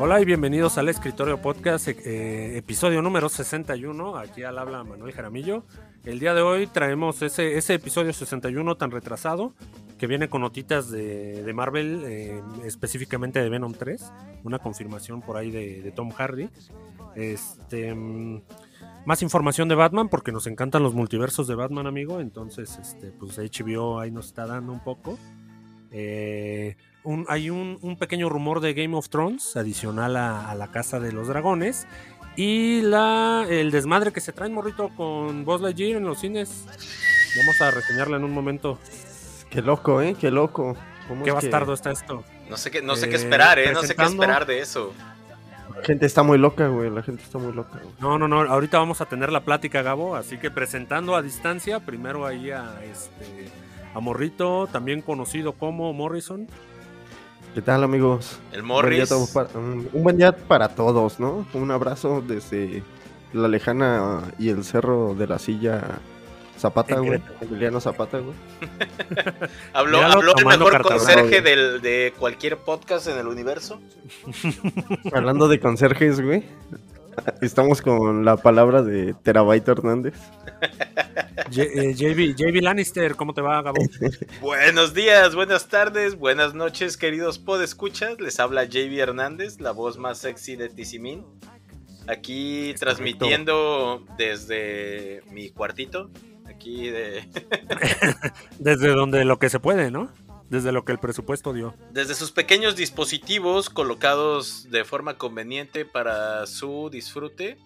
Hola y bienvenidos al Escritorio Podcast, eh, episodio número 61. Aquí al habla Manuel Jaramillo. El día de hoy traemos ese, ese episodio 61 tan retrasado que viene con notitas de, de Marvel, eh, específicamente de Venom 3, una confirmación por ahí de, Tom Hardy. Este, mm, más información de Batman, porque nos encantan los multiversos de Batman, amigo. Entonces, este, pues HBO ahí nos está dando un poco. Eh, un- hay un, un pequeño rumor de Game of Thrones adicional a, a la Casa de los Dragones. Y la, el desmadre que se trae morrito con Buzz Lightyear en los cines. Vamos a reseñarla en un momento. Qué loco, ¿eh? Qué loco. ¿Cómo Qué es que bastardo está esto. No sé qué, no sé Eh, qué esperar, ¿eh? No sé qué esperar de eso. La gente está muy loca, güey. La gente está muy loca, güey. No, no, no. Ahorita vamos a tener la plática, Gabo. Así que presentando a distancia, primero ahí a este a Morrito, también conocido como Morrison. ¿Qué tal, amigos? El Un buen, día Morris. todo para, un, un buen día para todos, ¿no? Un abrazo desde la lejana y el cerro de la silla Zapata, güey. Emiliano Zapata, güey. Habló, habló el mejor cartón. conserje del- de cualquier podcast en el universo. Hablando de conserjes, güey. Estamos con la palabra de Terabyte Hernández. J- eh, JB, JB Lannister, ¿cómo te va, Gabo? Buenos días, buenas tardes, buenas noches, queridos podescuchas. Les habla JB Hernández, la voz más sexy de Tizimín. Aquí Es transmitiendo desde mi cuartito. Aquí de, Desde donde lo que se puede, ¿no? Desde lo que el presupuesto dio. desde sus pequeños dispositivos colocados de forma conveniente para su disfrute.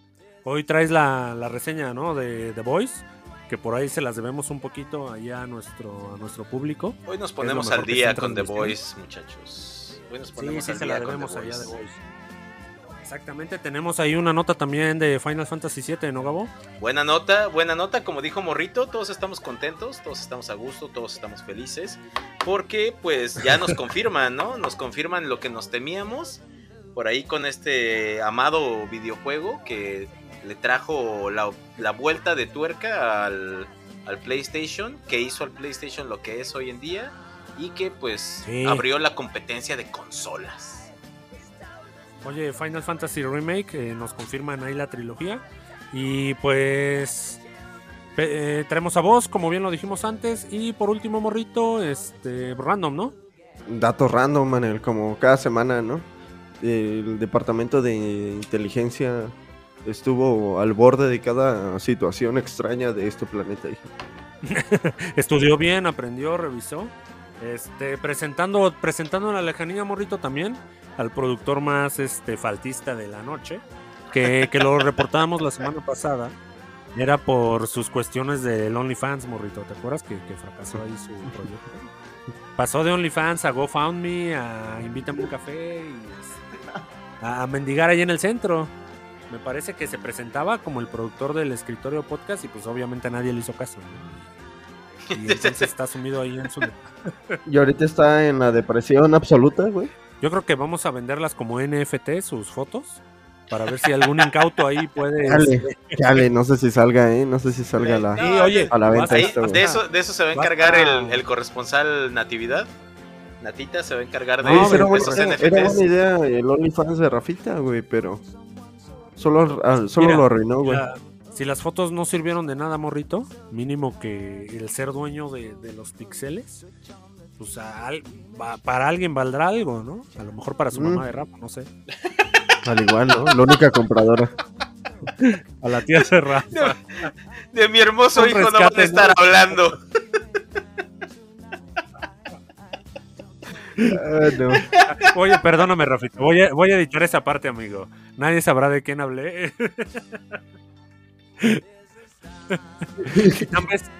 Hoy traes la, la reseña, ¿no? De The Voice, que por ahí se las debemos un poquito allá a nuestro, a nuestro público. Hoy nos ponemos al día con The. Voice, muchachos. Hoy nos Sí, ponemos sí, al se la día con debemos The allá a The Voice. Exactamente, tenemos ahí una nota también de Final Fantasy VII, ¿no, Gabo? Buena nota, buena nota, como dijo Morrito, todos estamos contentos, todos estamos a gusto, todos estamos felices, porque pues ya nos confirman, ¿no? Nos confirman lo que nos temíamos por ahí con este amado videojuego que le trajo la, la vuelta de tuerca al, al PlayStation, que hizo al PlayStation lo que es hoy en día y que pues Sí. abrió la competencia de consolas. Oye, Final Fantasy Remake, eh, nos confirman ahí la trilogía. Y pues eh, traemos a vos, como bien lo dijimos antes. Y por último, morrito, este random, ¿no? Datos random, Manel, como cada semana, ¿no? El departamento de inteligencia estuvo al borde de cada situación extraña de este planeta. Estudió bien, aprendió, revisó. Este, presentando, presentando en la lejanía, morrito, también al productor más este, faltista de la noche, que, que lo reportábamos la semana pasada. Era por sus cuestiones del OnlyFans, morrito. ¿Te acuerdas que, que fracasó ahí su proyecto? Pasó de OnlyFans a GoFundMe, a Invítame un café y a, a mendigar ahí en el centro. Me parece que se presentaba como el productor del escritorio podcast y pues obviamente nadie le hizo caso. ¿no? Y entonces está sumido ahí en su... Y ahorita está en la depresión absoluta, güey. Yo creo que vamos a venderlas como NFT, sus fotos, para ver si algún incauto ahí puede... Dale, dale, no sé si salga, ¿eh? No sé si salga la... Sí, oye, a la venta Ahí, esto, de, eso, de eso se va a encargar el, el corresponsal Natividad. Natita se va a encargar de, No, de buena, esos era- NFTs. era buena idea el OnlyFans de Rafita, güey, pero solo, ah, solo Mira, lo arruinó, güey. Si las fotos no sirvieron de nada, morrito, mínimo que el ser dueño de, de los pixeles, pues a al- va- para alguien valdrá algo, ¿no? A lo mejor para su Mm. mamá de Rafa, no sé. Al igual, ¿no? La única compradora. A la tía de Rafa. De mi hermoso Un hijo no van a estar ¿no? hablando. Ah, no. Oye, perdóname, Rafita. Voy a, voy a editar esa parte, amigo. Nadie sabrá de quién hablé.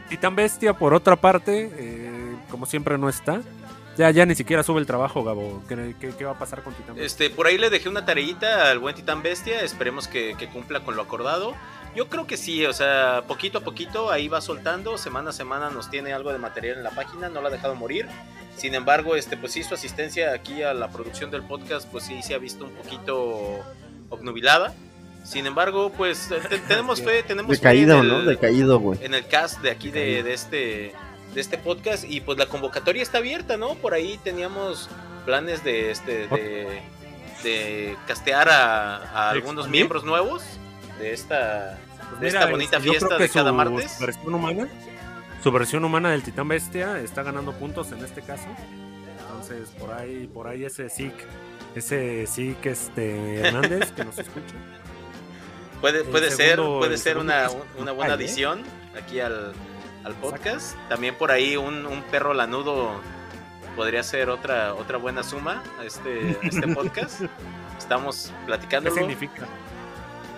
Titán Bestia, por otra parte, eh, como siempre no está. Ya, ya ni siquiera sube el trabajo, Gabo. ¿Qué, qué- qué va a pasar con Titán Bestia? Este, por ahí le dejé una tareita al buen Titán Bestia. Esperemos que, que cumpla con lo acordado. Yo creo que sí, o sea, poquito a poquito ahí va soltando. Semana a semana nos tiene algo de material en la página. No la ha dejado morir. Sin embargo, este, pues sí, su asistencia aquí a la producción del podcast, pues sí se ha visto un poquito obnubilada. Sin embargo, pues te- tenemos fe, tenemos fe en Decaído, el- ¿no? Decaído, güey. en el cast de aquí de, de este de este podcast y pues la convocatoria está abierta, ¿no? Por ahí teníamos planes de este de, de castear a, a algunos miembros nuevos de esta, Pues de mira, esta bonita fiesta de cada su- martes. Su versión humana, su versión humana del Titán Bestia está ganando puntos en este caso. Entonces, por ahí, por ahí ese SIC, ese SIC este Hernández que nos escucha. Puede, puede ser, puede ser una, una buena ¿eh? adición aquí al, al podcast. También por ahí un, un perro lanudo podría ser otra, otra buena suma a este, a este podcast. Estamos ¿Qué platicándolo, significa?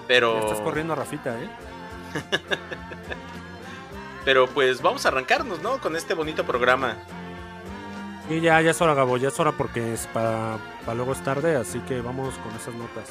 pero, Estás corriendo a Rafita, ¿eh? pero pues vamos a arrancarnos, ¿no? Con este bonito programa. Y ya, ya es hora, Gabo, ya es hora porque es para, para luego es tarde, así que vamos con esas notas.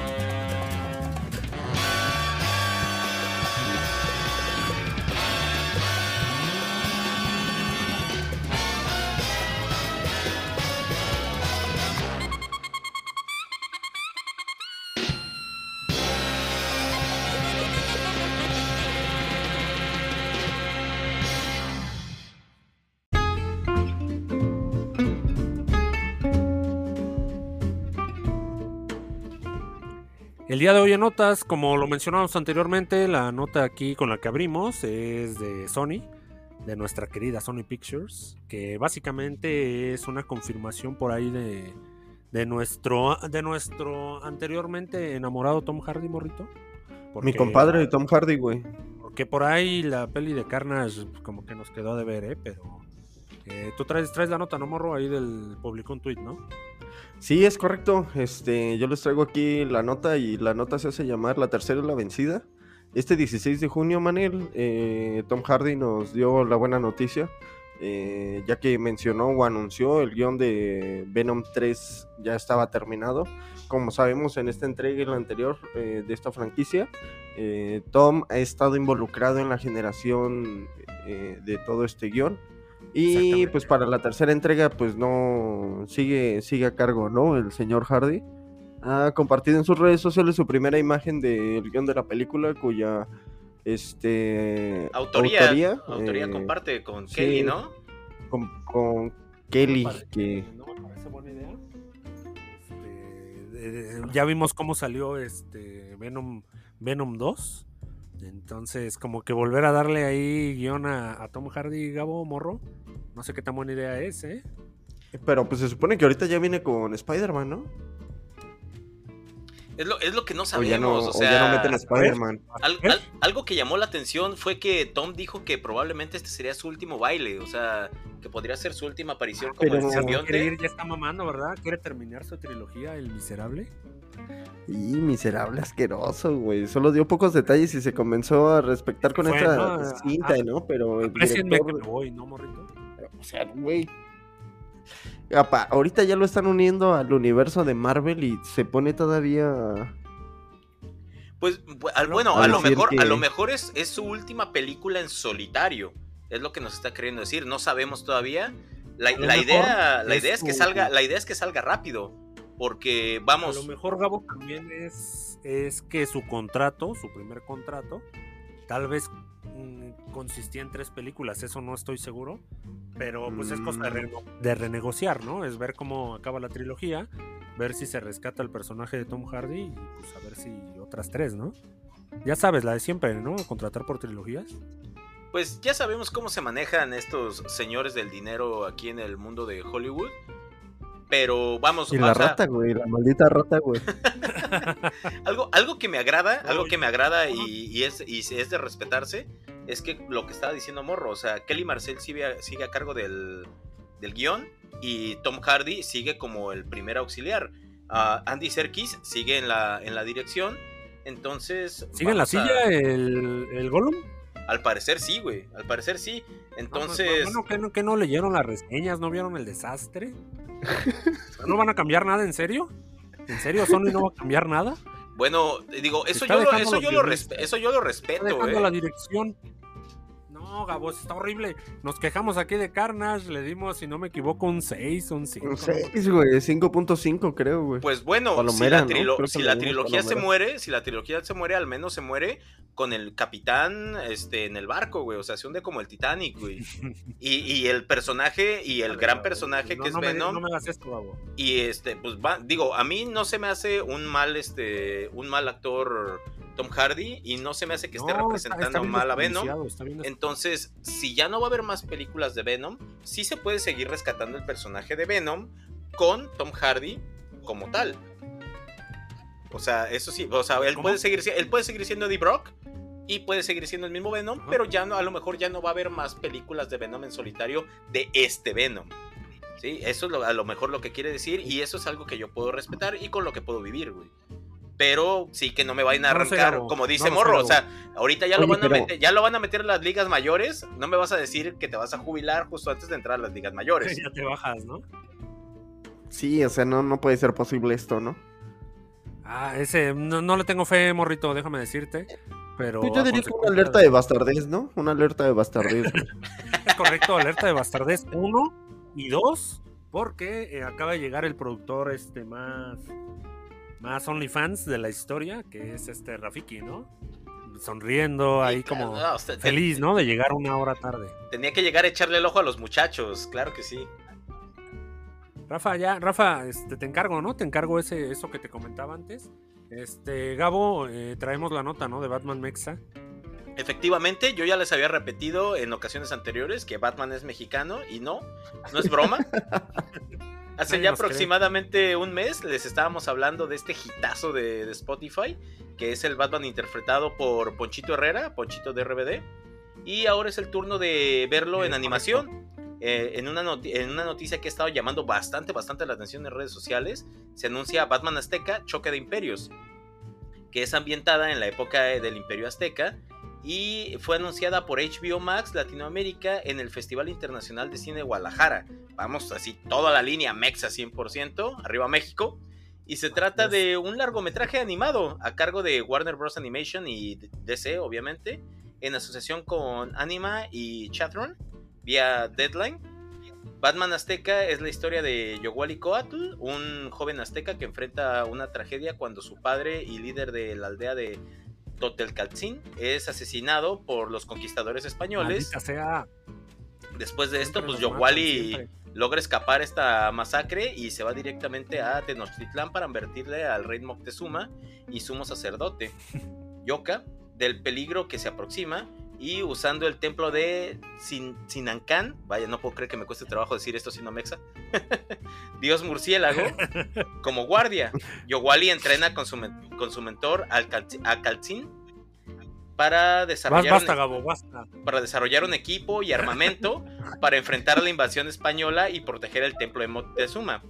Día de hoy en notas, como lo mencionamos anteriormente, la nota aquí con la que abrimos es de Sony, de nuestra querida Sony Pictures, que básicamente es una confirmación por ahí de, de nuestro de nuestro anteriormente enamorado Tom Hardy, morrito. Mi compadre Tom Hardy, güey. Porque por ahí la peli de Carnage como que nos quedó de ver, ¿eh? Pero eh, tú traes, traes la nota, ¿no, morro? Ahí del publicó un tweet, ¿no? Sí, es correcto. Este, yo les traigo aquí la nota y la nota se hace llamar La tercera es la vencida. Este 16 de junio, Manel, eh, Tom Hardy nos dio la buena noticia, eh, ya que mencionó o anunció el guion de Venom 3 ya estaba terminado. Como sabemos en esta entrega y la anterior eh, de esta franquicia, eh, Tom ha estado involucrado en la generación eh, de todo este guion. Y pues para la tercera entrega, pues no sigue, sigue a cargo, ¿no? El señor Hardy. Ha compartido en sus redes sociales su primera imagen del guion de la película, cuya este Autoría, autoría, autoría, eh, comparte con sí. Kelly, ¿no? con, con Kelly, Parece- que No me parece buena idea. Este, ya vimos cómo salió este Venom, Venom 2. Entonces, como que volver a darle ahí guion a, a Tom Hardy, Gabo Morro. No sé qué tan buena idea es, ¿eh? pero pues se supone que ahorita ya viene con Spider-Man, ¿no? Es lo, es lo que no O ya no, sabemos, o sea, ya no meten a Spider-Man. al- al- algo que llamó la atención fue que Tom dijo que probablemente este sería su último baile, o sea, que podría ser su última aparición como Pero- el simbionte. ir, ya está mamando, ¿verdad? Quiere terminar su trilogía, El Miserable. Y miserable asqueroso, güey. Solo dio pocos detalles y se comenzó a respetar con Fue, esta ¿no? cinta, Ah, ¿no? Pero el que director, voy, ¿no, morrito? o sea, güey. Apa, ahorita ya lo están uniendo al universo de Marvel y se pone todavía Pues al- bueno, a a lo mejor, a que- lo mejor es, es su última película en solitario. Es lo que nos está queriendo decir. No sabemos todavía. La, idea, la idea es que salga, la idea es que salga rápido. Porque A vamos, lo mejor Gabo también es, es que su contrato, su primer contrato, tal vez mm, consistía en tres películas, eso no estoy seguro, pero pues es cosa de, Mm. de renegociar, ¿no? Es ver cómo acaba la trilogía, ver si se rescata el personaje de Tom Hardy y pues a ver si otras tres, ¿no? Ya sabes, la de siempre, ¿no? Contratar por trilogías. pues ya sabemos cómo se manejan estos señores del dinero aquí en el mundo de Hollywood. Pero vamos, Y la rata, güey, la maldita rata, güey. algo, algo que me agrada, algo que me agrada y, y es, y es de respetarse, es que lo que estaba diciendo Morro, o sea, Kelly Marcel sigue a, sigue a cargo del, del guion y Tom Hardy sigue como el primer auxiliar. Ah, Andy Serkis sigue en la, en la dirección. Entonces. ¿Sigue en la a- silla el, el Gollum? Al parecer sí, güey. Al parecer sí. Entonces. Bueno, ¿que no, que no leyeron las reseñas? ¿No vieron el desastre? ¿No van a cambiar nada, en serio? ¿En serio Sony no va a cambiar nada? Bueno, digo, eso yo, lo, eso, yo lo eso yo lo Está respeto, dejando eh. la dirección. No, Gabo, está horrible. Nos quejamos aquí de Carnage, le dimos, si no me equivoco, un 6, un 5. Un 6, güey, 5.5 creo, güey. Pues bueno, Palomera, si la, trilogía se muere, si la trilogía se muere, al menos se muere con el capitán este, en el barco, güey. O sea, se hunde como el Titanic, güey. Y, y el personaje, y el gran personaje No, que es no me, Venom. no me hagas esto, Gabo. Y este, pues va, digo, a mí no se me hace un mal, este, un mal actor Tom Hardy, y no se me hace que esté No, representando está mal a Venom. Entonces, si ya no va a haber más películas de Venom, sí se puede seguir rescatando el personaje de Venom con Tom Hardy como tal. O sea, eso sí, o sea, él ¿Cómo? puede seguir él puede seguir siendo Eddie Brock y puede seguir siendo el mismo Venom, Ajá. pero ya no a lo mejor ya no va a haber más películas de Venom en solitario de este Venom. Sí, eso es lo- a lo mejor lo que quiere decir y eso es algo que yo puedo respetar y con lo que puedo vivir, güey. Pero sí que no me vayan a arrancar, como dice no Morro, o sea, ahorita ya lo Oye, van a pero- meter, ya lo van a meter en las ligas mayores, no me vas a decir que te vas a jubilar justo antes de entrar a las ligas mayores. ya te bajas, ¿no? Sí, o sea, no, no puede ser posible esto, ¿no? Ah, ese, no, no le tengo fe, morrito, déjame decirte. Pero Yo a diría que una alerta de bastardez, ¿no? Una alerta de bastardez. Es correcto, alerta de bastardez 1 y 2, porque eh, acaba de llegar el productor este más más OnlyFans de la historia, que es este Rafiki, ¿no? Sonriendo ahí como No, usted- te- feliz, ¿no? De llegar una hora tarde. Tenía que llegar a echarle el ojo a los muchachos, claro que sí. Rafa, ya, Rafa, este, te encargo, ¿no? Te encargo ese, eso que te comentaba antes. Este, Gabo, eh, traemos la nota, ¿no? De Batman Mexa. Efectivamente, yo ya les había repetido en ocasiones anteriores que Batman es mexicano y no, no es broma. Hace Nadie ya cree. aproximadamente un mes les estábamos hablando de este hitazo de, de Spotify, que es el Batman interpretado por Ponchito Herrera, Ponchito de RBD. Y ahora es el turno de verlo en animación. Eh, en, una en una noticia que ha estado llamando bastante, bastante la atención en redes sociales, se anuncia Batman Azteca, Choque de Imperios, que es ambientada en la época del Imperio Azteca y fue anunciada por HBO Max Latinoamérica en el Festival Internacional de Cine de Guadalajara. Vamos, así toda la línea Mexa 100%, arriba México. Y se trata de un largometraje animado a cargo de Warner Bros. Animation y DC, obviamente, en asociación con Anima y Chatron, vía Deadline. Batman Azteca es la historia de Yowali Coatl, un joven azteca que enfrenta una tragedia cuando su padre y líder de la aldea de Totelcaltzin es asesinado por los conquistadores españoles. Sea. Después de esto, pues Yowali logra escapar esta masacre y se va directamente a Tenochtitlán para advertirle al rey Moctezuma y sumo sacerdote Yoka del peligro que se aproxima y usando el templo de Sin Sinancán, vaya, no puedo creer que me cueste trabajo decir esto sino mexa, Dios murciélago, como guardia. Yowali entrena con su, con su mentor al a Calcín para desarrollar Basta, un- Gabo, basta. para desarrollar un equipo y armamento para enfrentar la invasión española y proteger el templo de Moctezuma.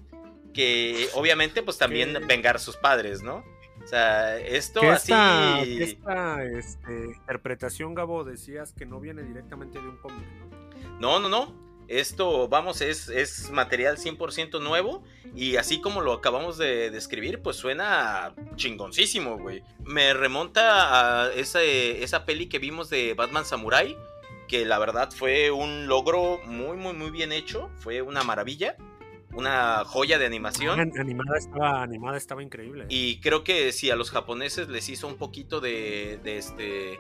Que obviamente, pues también vengar a sus padres, ¿no? O sea, esto así. esta, que esta este, interpretación, Gabo, decías que no viene directamente de un cómic, ¿no? No, no, no. Esto, vamos, es, es material 100% nuevo. Y así como lo acabamos de describir, pues suena chingoncísimo, güey. Me remonta a esa, esa peli que vimos de Batman Samurai. Que la verdad fue un logro muy, muy, muy bien hecho. Fue una maravilla. Una joya de animación. Ah, animada estaba, animada estaba increíble. Y creo que si a los japoneses les hizo un poquito de, de este.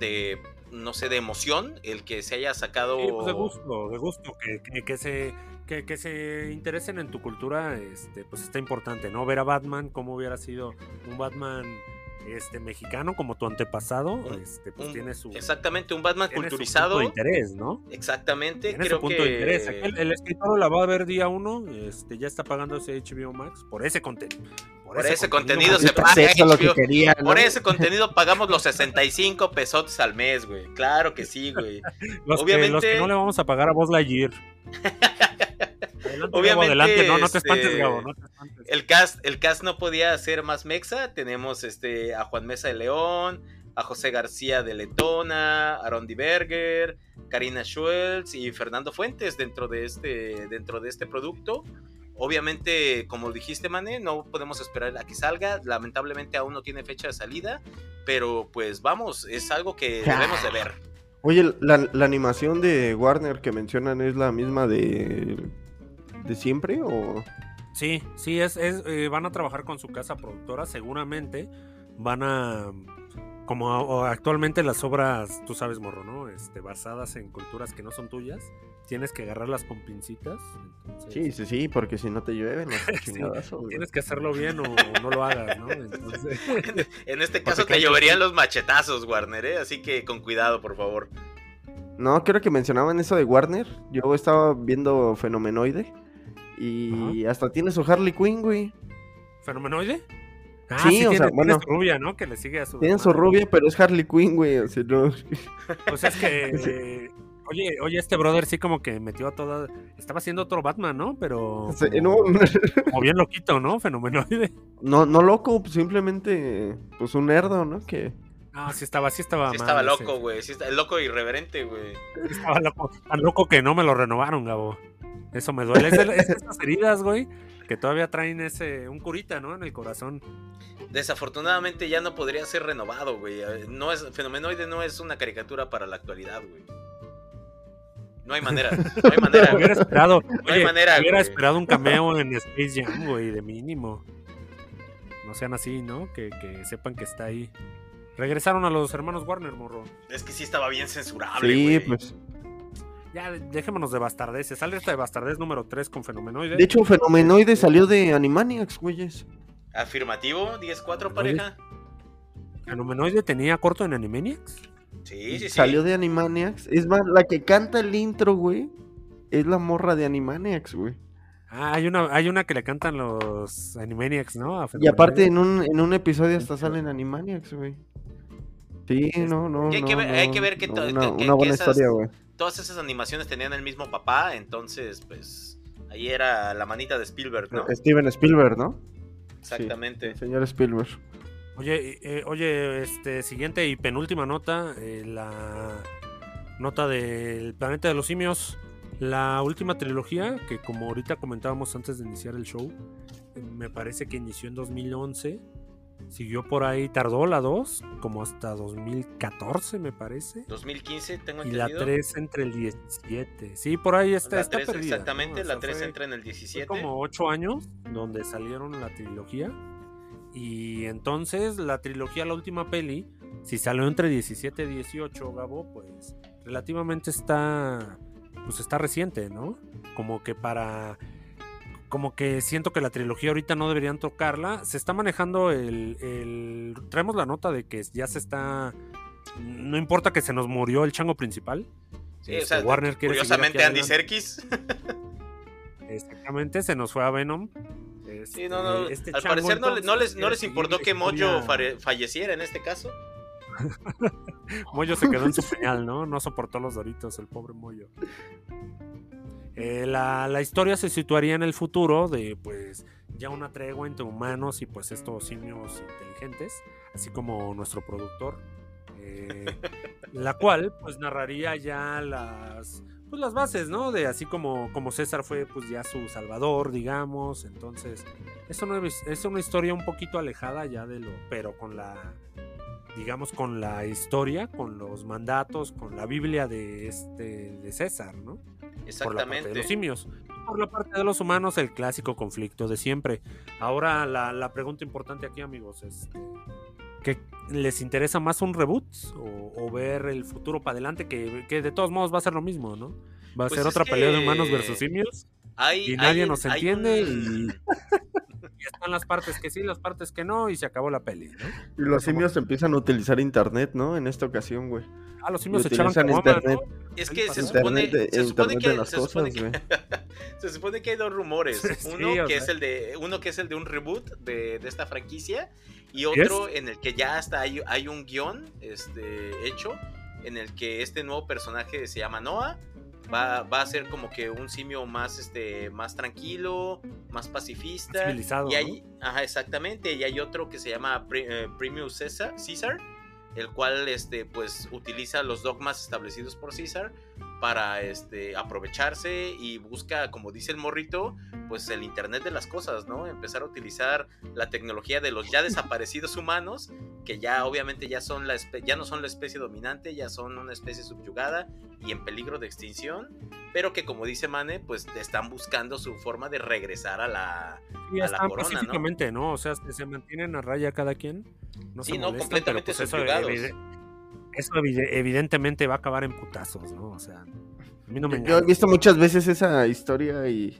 de. no sé, de emoción el que se haya sacado. Sí, pues de gusto, de gusto, que, que, que se, que, que se interesen en tu cultura, este, pues está importante, ¿no? Ver a Batman, cómo hubiera sido un Batman este, mexicano como tu antepasado, Un- este, pues un- tiene su, Exactamente, un Batman tiene su culturizado. punto de interés, ¿no? Exactamente, Tiene creo su punto que. de interés. Aquí el, escritor la va a ver día uno, este, ya está pagando ese HBO Max por ese contenido. Por ese contenido se Puta, paga eso es lo que HBO. quería, ¿no? Por ese contenido pagamos los 65 pesos al mes, güey. Claro que sí, güey. Los, que, obviamente- los que no le vamos a pagar a Buzz Lightyear. Adelante, Obviamente, Gabo, adelante, no, no te espantes, este, Gabo, no te espantes. El cast, el cast no podía ser más mexa. Tenemos este a Juan Mesa de León, a José García de Letona, a Rondi Berger, Karina Schultz y Fernando Fuentes dentro de este, dentro de este producto. Obviamente, como dijiste, Mane, no podemos esperar a que salga. Lamentablemente aún no tiene fecha de salida. Pero pues vamos, es algo que debemos de ver. Oye, la, la animación de Warner que mencionan es la misma de. De siempre o. Sí, sí, es, es eh, van a trabajar con su casa productora, seguramente van a, como actualmente las obras, tú sabes, morro, ¿no? Este, basadas en culturas que no son tuyas, tienes que agarrarlas con pincitas, entonces, Sí, sí, sí, porque si no te llueve, no es un Sí, chingadazo, güey. tienes que hacerlo bien o, o no lo hagas, ¿no? Entonces, En este caso te lloverían los machetazos, Warner, ¿eh? Así que con cuidado, por favor. No, creo que mencionaban eso de Warner. Yo estaba viendo Fenomenoide. Y hasta tiene su Harley Quinn, güey. ¿Fenomenoide? Ah, Sí, sí, o tiene, sea, tiene bueno. su rubia, ¿no? Que le sigue a su Tiene su rubia, pero es Harley Quinn, güey. O sea, no. Pues es que. eh, Oye, oye, este brother sí como que metió a toda. Estaba haciendo otro Batman, ¿no? Pero. Sí, como, no, como bien loquito, ¿no? Fenomenoide. no, no loco, pues, simplemente, pues un nerdo, ¿no? Que Ah, sí estaba, sí estaba. Sí mal estaba loco, güey. Sí está, loco irreverente, güey. Sí estaba loco. Tan loco que no me lo renovaron, Gabo. Eso me duele. Es, de- es de esas heridas, güey, que todavía traen ese. Un curita, ¿no? En el corazón. Desafortunadamente ya no podría ser renovado, güey. No es, Fenomenoide no es una caricatura para la actualidad, güey. No hay manera, no hay manera. Hubiera esperado. No hay manera, Hubiera güey. esperado un cameo en Space Jam, güey, de mínimo. No sean así, ¿no? Que, que sepan que está ahí. Regresaron a los hermanos Warner, morro. Es que sí estaba bien censurable, sí, güey. pues. Ya, dejémonos de bastardeces. Sale esta de bastardez número 3 con Fenomenoide. De hecho, Fenomenoide salió de Animaniacs, güeyes. Afirmativo, 10-4, pareja. Fenomenoide tenía corto en Animaniacs. Sí, sí, sí. Salió de Animaniacs. Es más, la que canta el intro, güey, es la morra de Animaniacs, güey. Ah, hay una, hay una que le cantan los Animaniacs, ¿no? Y aparte en un, en un episodio hasta salen Animaniacs, güey. Sí, no, no, hay que no, ver- hay no, que ver que no, una, que- una que buena esas- historia, güey. Todas esas animaciones tenían el mismo papá, entonces, pues. Ahí era la manita de Spielberg, ¿no? Steven Spielberg, ¿no? Exactamente. Señor Spielberg. Oye, eh, oye, este, siguiente y penúltima nota, eh, la nota del planeta de los simios, la última trilogía, que como ahorita comentábamos antes de iniciar el show, eh, me parece que inició en 2011, siguió por ahí, tardó la 2, como hasta 2014 me parece, 2015, tengo y la entendido. 3 entre el 17, sí, por ahí está, La está 3, perdida, exactamente, la sea, 3 fue- entra en el fue 17. como ocho años donde salieron la trilogía. Y entonces la trilogía, la última peli, si salió entre 17 y 18, Gabo, pues relativamente está, pues está reciente, ¿no? Como que para, como que siento que la trilogía ahorita no deberían tocarla. Se está manejando el, el- traemos la nota de que ya se está, no importa que se nos murió el chango principal. Sí, o este, sea, Warner quiere curiosamente Andy. Serkis. Exactamente, se nos fue a Venom. Sí, no, no, Este, este al chango, parecer no, no les, no les seguir importó la que Mojo historia- fare- falleciera en este caso. Moyo se quedó en su peñal, ¿no? No soportó los doritos, el pobre Moyo. Eh, la, la historia se situaría en el futuro de, pues, ya una tregua entre humanos y, pues, estos simios inteligentes, así como nuestro productor. eh, la cual, pues, narraría ya las, pues, las bases, ¿no? De así como, como César fue, pues, ya su salvador, digamos. Entonces, es una, es una historia un poquito alejada ya de lo, pero con la digamos, con la historia, con los mandatos, con la Biblia de este de César, ¿no? Por la parte de Exactamente. los simios. Por la parte de los humanos, el clásico conflicto de siempre. Ahora, la, la pregunta importante aquí, amigos, es ¿qué les interesa más un reboot o, o ver el futuro para adelante? Que, que de todos modos va a ser lo mismo, ¿no? Va a Pues ser otra pelea de humanos versus simios Hay- y nadie hay- nos hay entiende un- están las partes que sí, las partes que no y se acabó la peli, ¿no? Y los simios empiezan a utilizar internet, ¿no? En esta ocasión, güey. Ah, los simios se caguama, internet. ¿no? Es que se supone, se supone que, se supone que- güey. se supone que hay dos rumores. Uno que sea. es el de uno que es el de un reboot de, de esta franquicia y otro en el que ya hasta hay, hay un guion este, hecho en el que este nuevo personaje se llama Noah va, va a ser como que un simio más, este, más tranquilo, más pacifista. Civilizado, y hay, ajá, exactamente. Y hay otro que se llama eh, Caesar, Caesar, el cual, este, pues, utiliza los dogmas establecidos por Caesar para, este, aprovecharse y busca, como dice el morrito, pues el Internet de las cosas, ¿no? Empezar a utilizar la tecnología de los ya desaparecidos humanos, que ya obviamente ya, son la ya no son la especie dominante, ya son una especie subyugada y en peligro de extinción, pero que como dice Mane, pues están buscando su forma de regresar a la... Y a la están corona, ¿no? ¿no? O sea, se mantienen a raya cada quien. No Sí, se no, molestan, completamente pues, eso, subyugados. Eso evide- evidentemente va a acabar en putazos, ¿no? O sea, a mí no me Yo he visto muchas veces esa historia y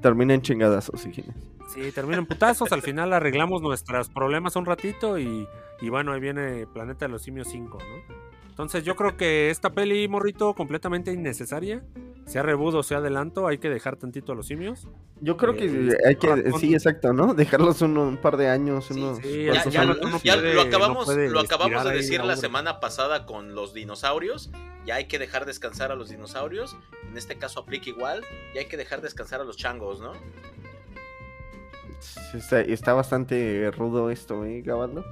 termina en chingadazos, hijines. Sí, termina en putazos, al final arreglamos nuestros problemas un ratito y, y bueno, ahí viene Planeta de los Simios 5, ¿no? Entonces yo creo que esta peli, morrito, completamente innecesaria. Sea rebudo, sea adelanto, hay que dejar tantito a los simios. Yo creo que Eh, hay que, ratón. sí, exacto, ¿no? Dejarlos uno, un par de años, Sí, unos sí, Ya, cuantos ya- no- años. no ya puede- lo acabamos, lo acabamos de decir la semana pasada con los dinosaurios. Ya hay que dejar descansar a los dinosaurios. En este caso aplica igual. Y hay que dejar descansar a los changos, ¿no? Está, está bastante rudo esto, ¿eh, Gabaldo?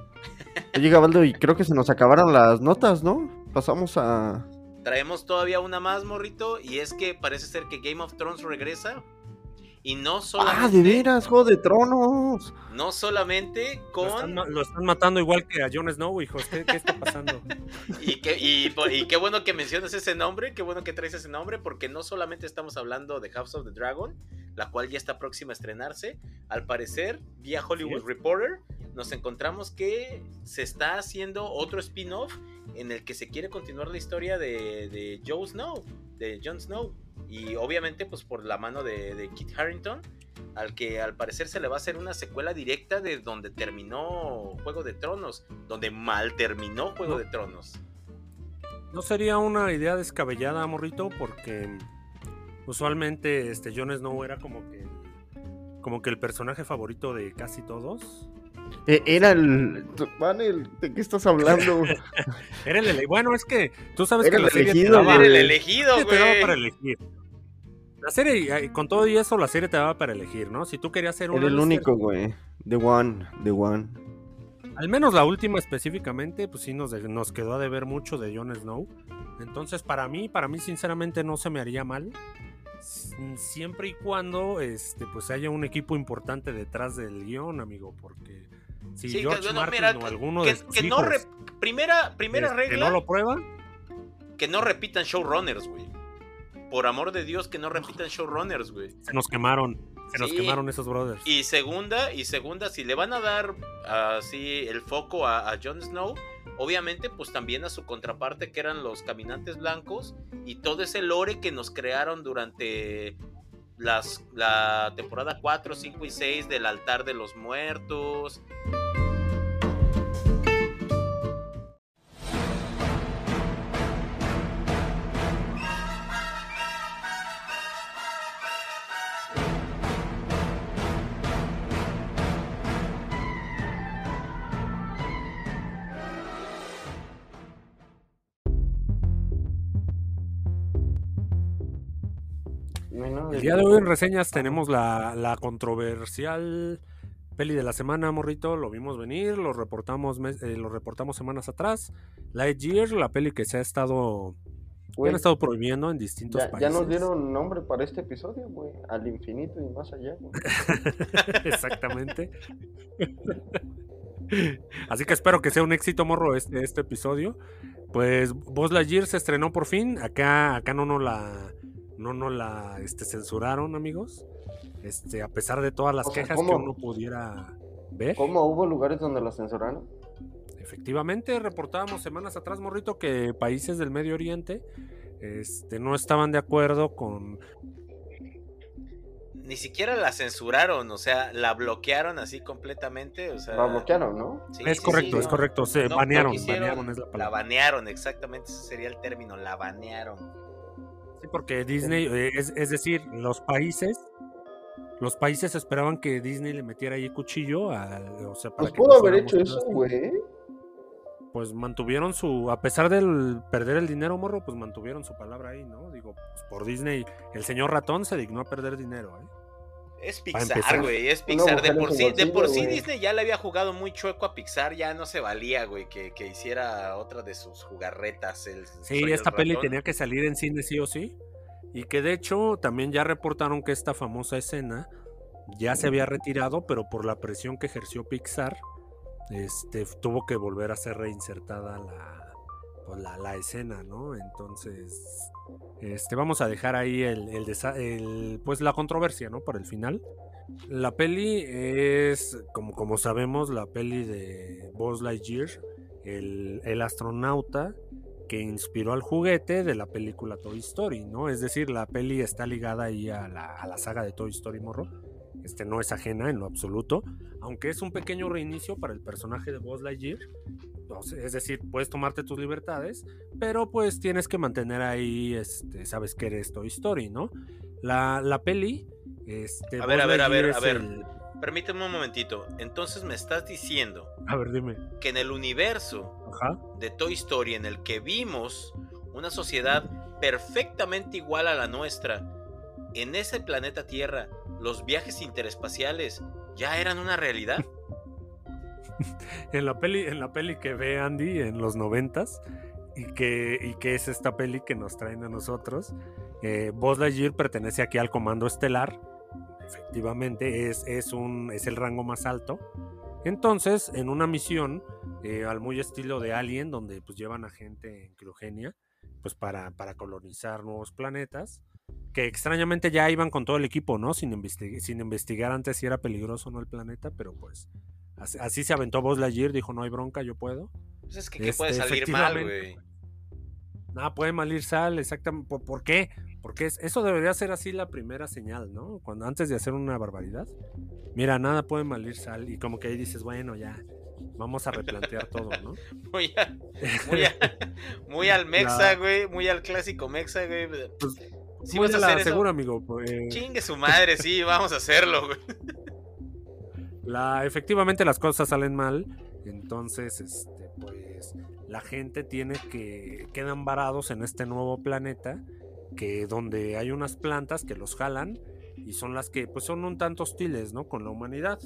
Oye, Gabaldo, y creo que se nos acabaron las notas, ¿no? Pasamos a... Traemos todavía una más, morrito. Y es que parece ser que Game of Thrones regresa. Y no solamente, ¡Ah, de veras! ¡Juego de Tronos! no solamente Lo están, con lo están matando igual que a Jon Snow, hijos. ¿Qué, qué está pasando? Y, qué, y, po- y qué bueno que mencionas ese nombre, qué bueno que traes ese nombre, porque no solamente estamos hablando de House of the Dragon, la cual ya está próxima a estrenarse. Al parecer, vía Hollywood. Reporter, nos encontramos que se está haciendo otro spin-off en el que se quiere continuar la historia de, de Joe Snow, de Jon Snow. Y obviamente, pues por la mano de, de Kit Harrington, al que al parecer se le va a hacer una secuela directa de donde terminó Juego de Tronos, donde mal terminó Juego No. de Tronos. No sería una idea descabellada, morrito, porque usualmente este Jon Snow era como que como que el personaje favorito de casi todos. Eh, era el... ¿de qué estás hablando? Era el ele- bueno, es que tú sabes Era que el la serie te elegido, daba- Era el güey. elegido, Sí, te daba para güey. elegir. La serie, eh, con todo y eso, la serie te daba para elegir, ¿no? Si tú querías ser un Era el único, güey. The One, The One. Al menos la última específicamente, pues sí nos, de- nos quedó a deber mucho de Jon Snow. Entonces, para mí, para mí, sinceramente, no se me haría mal. Siempre y cuando este, pues haya un equipo importante detrás del guion, amigo. Porque si Sí, que, George bueno, Martin mira, o alguno que, de sus que no hijos, re- primera, primera este, regla, no lo prueba, que no repitan showrunners, güey. Por amor de Dios, que no repitan showrunners, güey. se nos quemaron. Se nos Sí. quemaron esos brothers. Y segunda, y segunda, si le van a dar así el foco a, a Jon Snow, obviamente, pues también a su contraparte que eran los caminantes blancos y todo ese lore que nos crearon durante las, la temporada 4, 5 y 6 del altar de los muertos. Día de hoy en reseñas tenemos la, la controversial peli de la semana, morrito. Lo vimos venir, lo reportamos, eh, lo reportamos semanas atrás. Lightyear, la peli que se ha estado, Güey, han estado prohibiendo en distintos ya, ya países. nos dieron nombre para este episodio, güey. Al infinito y más allá, güey. Exactamente. Así que espero que sea un éxito, morro, este, este episodio. Pues Buzz Lightyear se estrenó por fin. Acá, acá no nos la, no nos la este, censuraron, amigos. Este, a pesar de todas las O sea, quejas ¿cómo? que uno pudiera ver. ¿Cómo hubo lugares donde la censuraron? Efectivamente, reportábamos semanas atrás, morrito, que países del Medio Oriente este, no estaban de acuerdo con Ni siquiera la censuraron, o sea, la bloquearon así completamente. O sea, La bloquearon, ¿no? sí, es sí, correcto, sí, es no. correcto. Se No, no banearon, banearon es la La banearon, exactamente, ese sería el término, la banearon. Sí, porque Disney, eh, es, es decir, los países, los países esperaban que Disney le metiera ahí cuchillo, a, o sea, para Pues que pudo no haber hecho eso, güey. pues mantuvieron su, a pesar del perder el dinero, morro, pues mantuvieron su palabra ahí, ¿no? Digo, pues por Disney, el señor ratón se dignó a perder dinero, ¿eh? Es. Pixar, güey, es Pixar. De por sí, de por sí. Disney ya le había jugado muy chueco a Pixar, ya no se valía, güey, que, que hiciera otra de sus jugarretas. El, Sí, el esta peli tenía que salir en cine sí o sí. Y que de hecho también ya reportaron que esta famosa escena ya se había retirado, pero por la presión que ejerció Pixar, este, tuvo que volver a ser reinsertada la, pues, la, la escena, ¿no? Entonces, este, vamos a dejar ahí el, pues la controversia, ¿no? Para el final. La peli es, como, como sabemos, la peli de Buzz Lightyear, el, el astronauta que inspiró al juguete de la película Toy Story, ¿no? Es decir, la peli está ligada ahí a la, a la saga de Toy Story Morro. Este no es ajena en lo absoluto, aunque es un pequeño reinicio para el personaje de Buzz Lightyear. Es decir, puedes tomarte tus libertades, pero pues tienes que mantener ahí, este, sabes que eres Toy Story, ¿no? La, la peli, este, A ver, a ver, a ver, a ver. el- Permíteme un momentito. Entonces me estás diciendo A ver, dime. que en el universo Ajá. de Toy Story en el que vimos una sociedad perfectamente igual a la nuestra, en ese planeta Tierra, los viajes interespaciales ya eran una realidad. En la peli, en la peli que ve Andy en los noventas y que, y que es esta peli que nos traen a nosotros, eh, Buzz pertenece aquí al Comando Estelar. Efectivamente, es, el rango más alto. Entonces, en una misión, eh, al muy estilo de Alien, donde pues llevan a gente en criogenia, pues para, colonizar nuevos planetas, que extrañamente ya iban con todo el equipo, ¿no? Sin investigar antes si era peligroso o no el planeta, pero pues así, así se aventó Buzz Lightyear, dijo, no hay bronca, yo puedo. Pues es que ¿qué Este, puede salir mal, güey. Nada, puede mal ir sal, exactamente. ¿Por, por qué? Porque es- eso debería ser así la primera señal, ¿no? Cuando antes de hacer una barbaridad. Mira, nada puede mal ir sal. Y como que ahí dices, bueno, ya, vamos a replantear todo, ¿no? Muy, a- muy, a- muy al mexa, güey. Muy al clásico mexa, güey. Pues, Si muy vas a a la hacer eso, segura, amigo. pues, chingue su madre, sí, vamos a hacerlo, güey. La, efectivamente las cosas salen mal, entonces, este, pues, la gente tiene que, quedan varados en este nuevo planeta, que donde hay unas plantas que los jalan y son las que, pues, son un tanto hostiles, ¿no? Con la humanidad.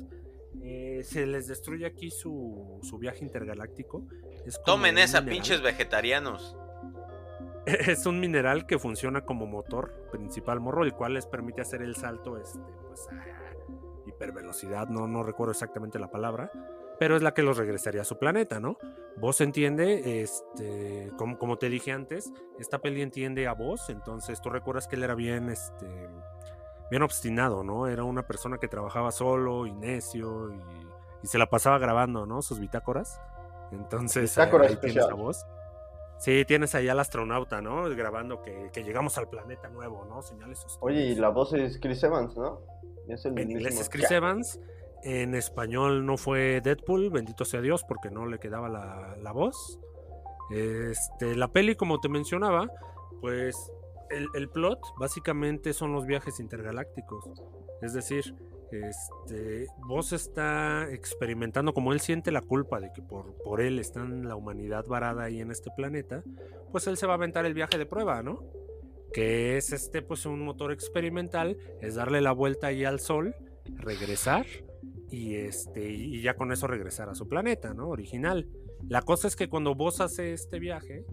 Eh, se les destruye aquí su, su viaje intergaláctico. Es Tomen esa, mineral. pinches vegetarianos. Es un mineral que funciona como motor principal morro, el cual les permite hacer el salto este, pues, a hipervelocidad, no, no recuerdo exactamente la palabra, pero es la que los regresaría a su planeta, ¿no? Vos entiende, este, como, como te dije antes, esta peli entiende a vos, entonces tú recuerdas que él era bien, este, bien obstinado, ¿no? Era una persona que trabajaba solo y necio y, y se la pasaba grabando, ¿no? Sus bitácoras. Entonces, Bitácora ahí tienes especial. a vos. Sí, tienes ahí al astronauta, ¿no? Grabando que, que llegamos al planeta nuevo, ¿no? Señales hostiles. Oye, y la voz es Chris Evans, ¿no? Es el En inglés es Chris. Evans. En español no fue Deadpool, bendito sea Dios, porque no le quedaba la, la voz. Este, la peli, como te mencionaba, pues el, el plot básicamente son los viajes intergalácticos. Es decir, este, vos está experimentando, como él siente la culpa de que por, por él está la humanidad varada ahí en este planeta, pues él se va a aventar el viaje de prueba, ¿no? Que es este, pues un motor experimental, es darle la vuelta ahí al sol, regresar y este y ya con eso regresar a su planeta, ¿no? Original. La cosa es que cuando vos haces este viaje,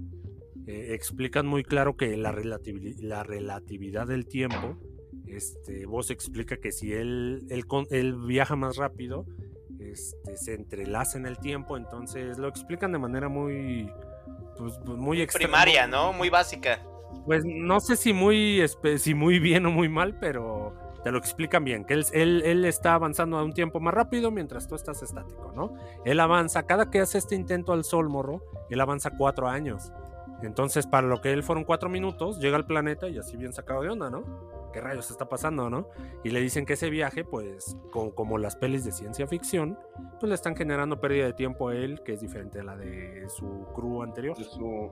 eh, explican muy claro que la relatividad del tiempo, este, vos explica que si él, él, él viaja más rápido, este, se entrelaza en el tiempo, entonces lo explican de manera muy, pues, pues, muy extrema. Primaria, ¿no? Muy básica. Pues no sé si muy, si muy bien o muy mal, pero te lo explican bien, que él, él, él está avanzando a un tiempo más rápido mientras tú estás estático, ¿no? Él avanza, cada que hace este intento al sol, morro, él avanza cuatro años. Entonces, para lo que él fueron cuatro minutos, llega al planeta y así bien sacado de onda, ¿no? ¿Qué rayos está pasando, no? Y le dicen que ese viaje, pues, co- como las pelis de ciencia ficción, pues le están generando pérdida de tiempo a él, que es diferente a la de su crew anterior. Su-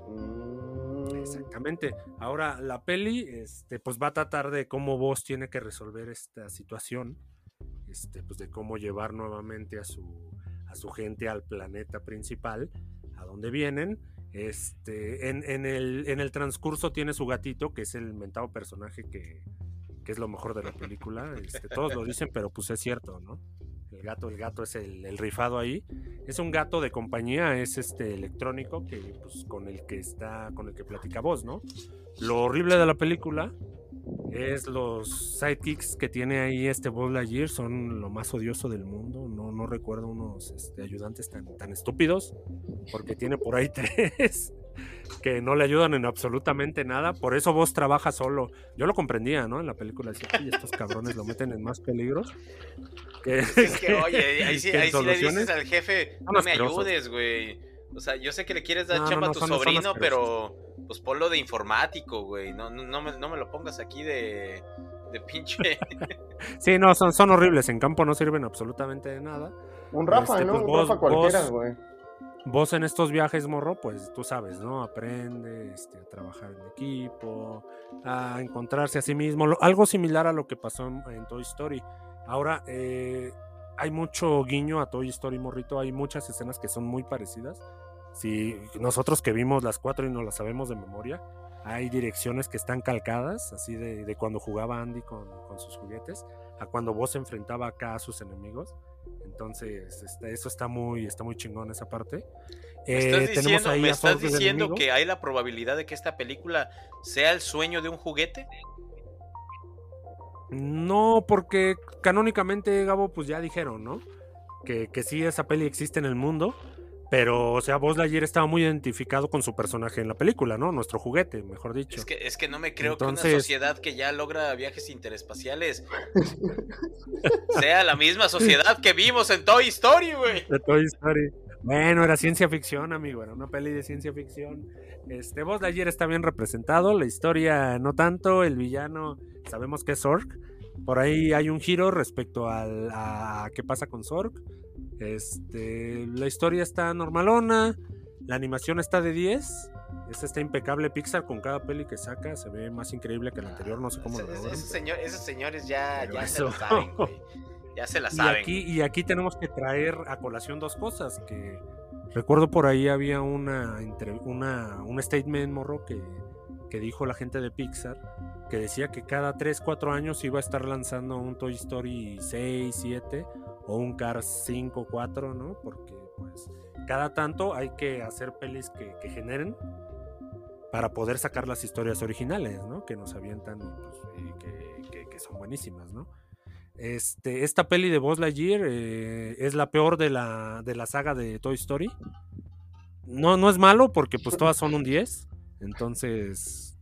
mm, Exactamente. Ahora, la peli, este, pues va a tratar de cómo vos tiene que resolver esta situación. Este, pues de cómo llevar nuevamente a su, a su gente al planeta principal a dónde vienen. Este, en, en el, en el transcurso tiene su gatito, que es el inventado personaje que, que es lo mejor de la película. Este, todos lo dicen, pero pues es cierto, ¿no? El gato, el gato es el, el rifado ahí. Es un gato de compañía, es este electrónico que, pues, con el que está, con el que platica vos, ¿no? Lo horrible de la película es los sidekicks que tiene ahí este Buzz Lightyear son lo más odioso del mundo. No, no recuerdo unos este, ayudantes tan, tan estúpidos, porque tiene por ahí tres que no le ayudan en absolutamente nada. Por eso vos trabaja solo. Yo lo comprendía, ¿no? En la película decía, "Oye, estos cabrones lo meten en más peligros. Que, Es que, oye, ahí sí, ahí le dices soluciones. al jefe, no me asquerosos. ayudes, güey. O sea, yo sé que le quieres dar No, chamba no, a tu son- sobrino, pero pues ponlo de informático, güey. No, no, no me, no me lo pongas aquí de, de pinche. Sí, no, son, son horribles. En campo no sirven absolutamente de nada. Un Rafa, Este, ¿no? pues un vos- Rafa cualquiera, vos- güey. Vos en estos viajes, morro, pues tú sabes, ¿no? Aprende este, a trabajar en equipo, a encontrarse a sí mismo. algo similar a lo que pasó en, Toy Story. Ahora, eh, hay mucho guiño a Toy Story, morrito. Hay muchas escenas que son muy parecidas. Si nosotros que vimos las cuatro y no las sabemos de memoria, hay direcciones que están calcadas, así de, cuando jugaba Andy con, con sus juguetes, a cuando vos enfrentaba acá a sus enemigos. Entonces, este, eso está muy, está muy chingón esa parte. ¿Me Eh, estás diciendo, me estás diciendo que hay la probabilidad de que esta película sea el sueño de un juguete? No, porque canónicamente, Gabo, pues ya dijeron, ¿no? Que, que sí, esa peli existe en el mundo. Pero, o sea, Buzz Lightyear estaba muy identificado con su personaje en la película, ¿no? Nuestro juguete, mejor dicho. Es que, es que no me creo que una sociedad que ya logra viajes interespaciales sea la misma sociedad que vimos en Toy Story, güey. De Toy Story. Bueno, era ciencia ficción, amigo, era una peli de ciencia ficción. Este, Buzz Lightyear está bien representado, la historia no tanto, el villano sabemos que es Zorg. Por ahí hay un giro respecto al, a qué pasa con Zorg. Este, la historia está normalona, la animación está de 10. Es está impecable Pixar con cada peli que saca, se ve más increíble que el anterior, no sé cómo lo logran. ese señor- esos señores ya, se lo saben, güey. Ya se la Y saben. aquí, y aquí tenemos que traer a colación dos cosas. Que recuerdo por ahí había una, entre, una un statement morro que, que dijo la gente de Pixar que decía que cada 3, 4 años iba a estar lanzando un Toy Story 6, 7 o un Cars 5, 4, ¿no? Porque pues cada tanto hay que hacer pelis que, que generen para poder sacar las historias originales, ¿no? Que nos avientan y, pues, y que, que- que son buenísimas, ¿no? Este, esta peli de Buzz Lightyear eh, es la peor de la, de la saga de Toy Story. No, no es malo porque pues todas son un 10. Entonces.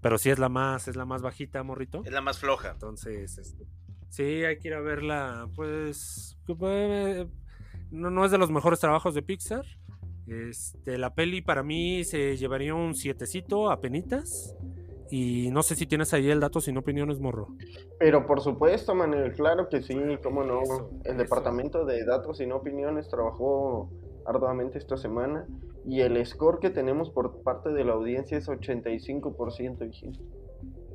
Pero sí es la más, es la más bajita, morrito. Es la más floja. Entonces, este, sí, hay que ir a verla. Pues. pues, No, no es de los mejores trabajos de Pixar. Este, la peli para mí se llevaría un sietecito a penitas. Y no sé si tienes ahí el dato sin opiniones, morro. Pero por supuesto, Manuel, claro que sí, cómo no. Eso, el eso. departamento de datos y no opiniones trabajó arduamente esta semana y el score que tenemos por parte de la audiencia es 85%. hijín.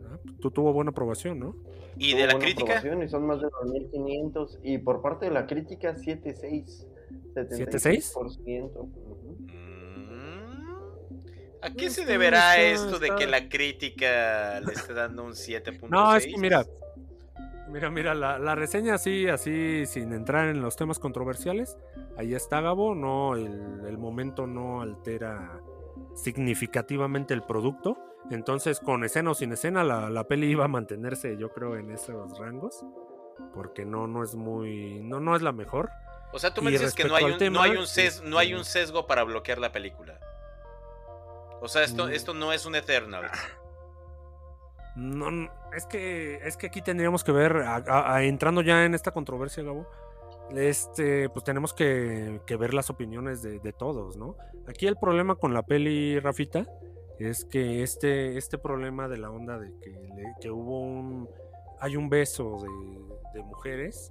Ah, tú tuvo buena aprobación, ¿no? ¿Y de la crítica? Y son más de 2.500 y por parte de la crítica 7.6. ¿7.6? 76%. Ujú. Mm. ¿A qué se deberá esto de que la crítica le esté dando un 7.6? No, es que mira, mira, mira, la, la reseña así, así, sin entrar en los temas controversiales, ahí está Gabo, no, el, el momento no altera significativamente el producto, entonces con escena o sin escena la, la peli iba a mantenerse yo creo en esos rangos, porque no, no es muy, no, no es la mejor. O sea, tú me y dices que no hay, un, tema, no, hay un ses- no hay un sesgo para bloquear la película. O sea, esto, Mm. esto no es un Eternal. No, no, es que es que aquí tendríamos que ver, a- a- a- entrando ya en esta controversia, Gabo, este, pues tenemos que, que ver las opiniones de, de todos, ¿no? Aquí el problema con la peli, Rafita, es que este, este problema de la onda de que, le- que hubo un, hay un beso de, de mujeres,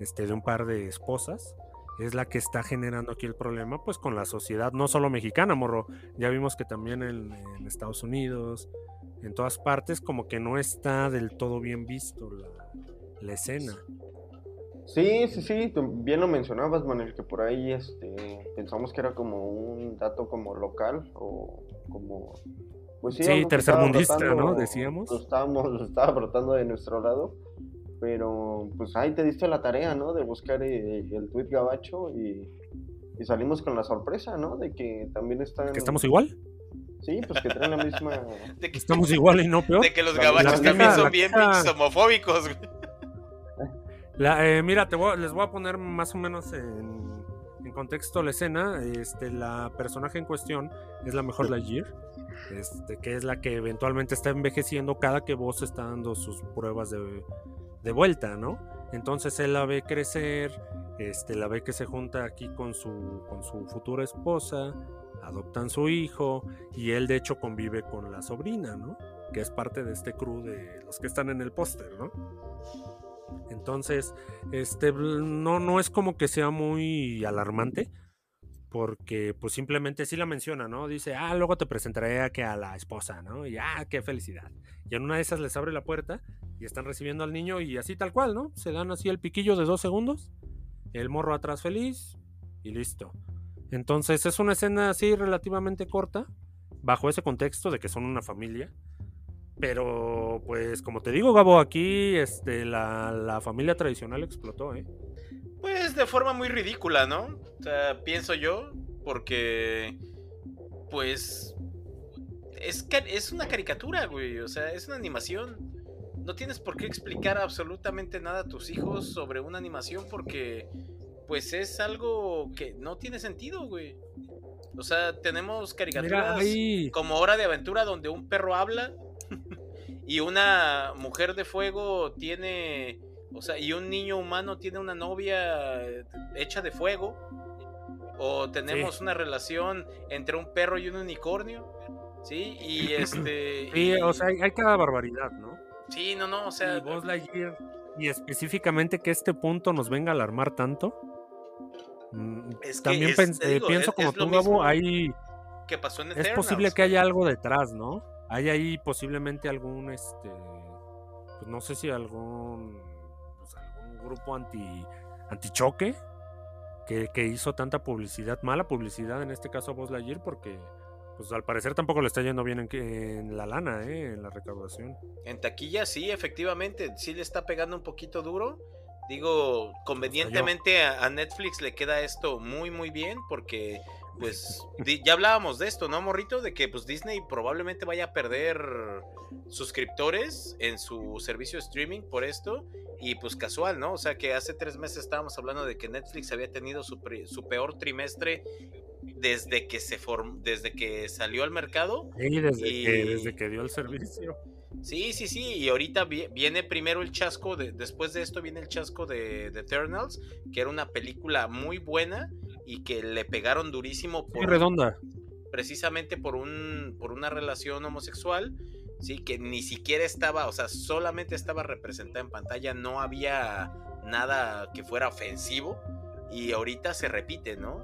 este, de un par de esposas, es la que está generando aquí el problema, pues con la sociedad, no solo mexicana, morro, ya vimos que también en, Estados Unidos, en todas partes, como que no está del todo bien visto la, la escena. Sí, sí, sí, bien lo mencionabas, Manuel, que por ahí este, pensamos que era como un dato como local o como... Pues Sí, tercermundista, ¿no? Decíamos. Lo, estábamos, lo estaba brotando de nuestro lado, pero pues ahí te diste la tarea, ¿no? De buscar eh, el tweet gabacho y, y salimos con la sorpresa, ¿no? De que también están... ¿Que estamos igual? Sí, pues que traen la misma... De que, Estamos igual y no peor. de que los gabachos la también son la bien pinches homofóbicos, güey. La, eh, mira, te voy les voy a poner más o menos en, en contexto la escena. Este, la personaje en cuestión es la mejor Lightyear, este, que es la que eventualmente está envejeciendo cada que vos está dando sus pruebas de, de vuelta, ¿no? Entonces él la ve crecer, este, la ve que se junta aquí con su, con su futura esposa, adoptan su hijo y él de hecho convive con la sobrina, ¿no? Que es parte de este crew de los que están en el póster, ¿no? Entonces, este no, no es como que sea muy alarmante, porque pues simplemente sí la menciona, ¿no? Dice, ah, luego te presentaré a, que a la esposa, ¿no? Y ah, qué felicidad. Y en una de esas les abre la puerta y están recibiendo al niño y así tal cual, ¿no? Se dan así el piquillo de dos segundos, el morro atrás feliz y listo. Entonces es una escena así relativamente corta, bajo ese contexto de que son una familia. Pero, pues, como te digo, Gabo, aquí este, la, la familia tradicional explotó, ¿eh? Pues de forma muy ridícula, ¿no? O sea, pienso yo, porque pues es es una caricatura, güey, o sea, es una animación. No tienes por qué explicar absolutamente nada a tus hijos sobre una animación porque pues es algo que no tiene sentido, güey. O sea, tenemos caricaturas como Hora de Aventura donde un perro habla y una mujer de fuego tiene, o sea, y un niño humano tiene una novia eh, hecha de fuego. O tenemos Sí. una relación entre un perro y un unicornio. Sí, y este. Sí, y- o sea, hay, hay cada barbaridad, ¿no? Sí, no, no, o sea. y Buzz Lightyear, y específicamente que este punto nos venga a alarmar tanto. mm, Es que También es- eh, digo, pienso es- como tú, Gabo, hay, que pasó en es posible que haya algo detrás, ¿no? Hay ahí posiblemente algún, este, pues no sé si algún, pues, algún grupo anti, antichoque que, que hizo tanta publicidad, mala publicidad en este caso a Buzz Lightyear, porque pues al parecer tampoco le está yendo bien en, que- en la lana, ¿eh? en la recaudación. En taquilla, sí, efectivamente, sí le está pegando un poquito duro. Digo, convenientemente a, a Netflix le queda esto muy, muy bien porque, pues, ya hablábamos de esto, ¿no, morrito? De que, pues, Disney probablemente vaya a perder suscriptores en su servicio de streaming por esto. Y, pues, casual, ¿no? O sea, que hace tres meses estábamos hablando de que Netflix había tenido su, su peor trimestre desde que se form- desde que salió al mercado. Sí, desde, Y- que, desde que dio el servicio. Sí, sí, sí, y ahorita vi- viene primero el chasco, de, después de esto viene el chasco de, de Eternals, que era una película muy buena y que le pegaron durísimo por, redonda. precisamente por, un, por una relación homosexual, sí, que ni siquiera estaba, o sea, solamente estaba representada en pantalla, no había nada que fuera ofensivo y ahorita se repite, ¿no?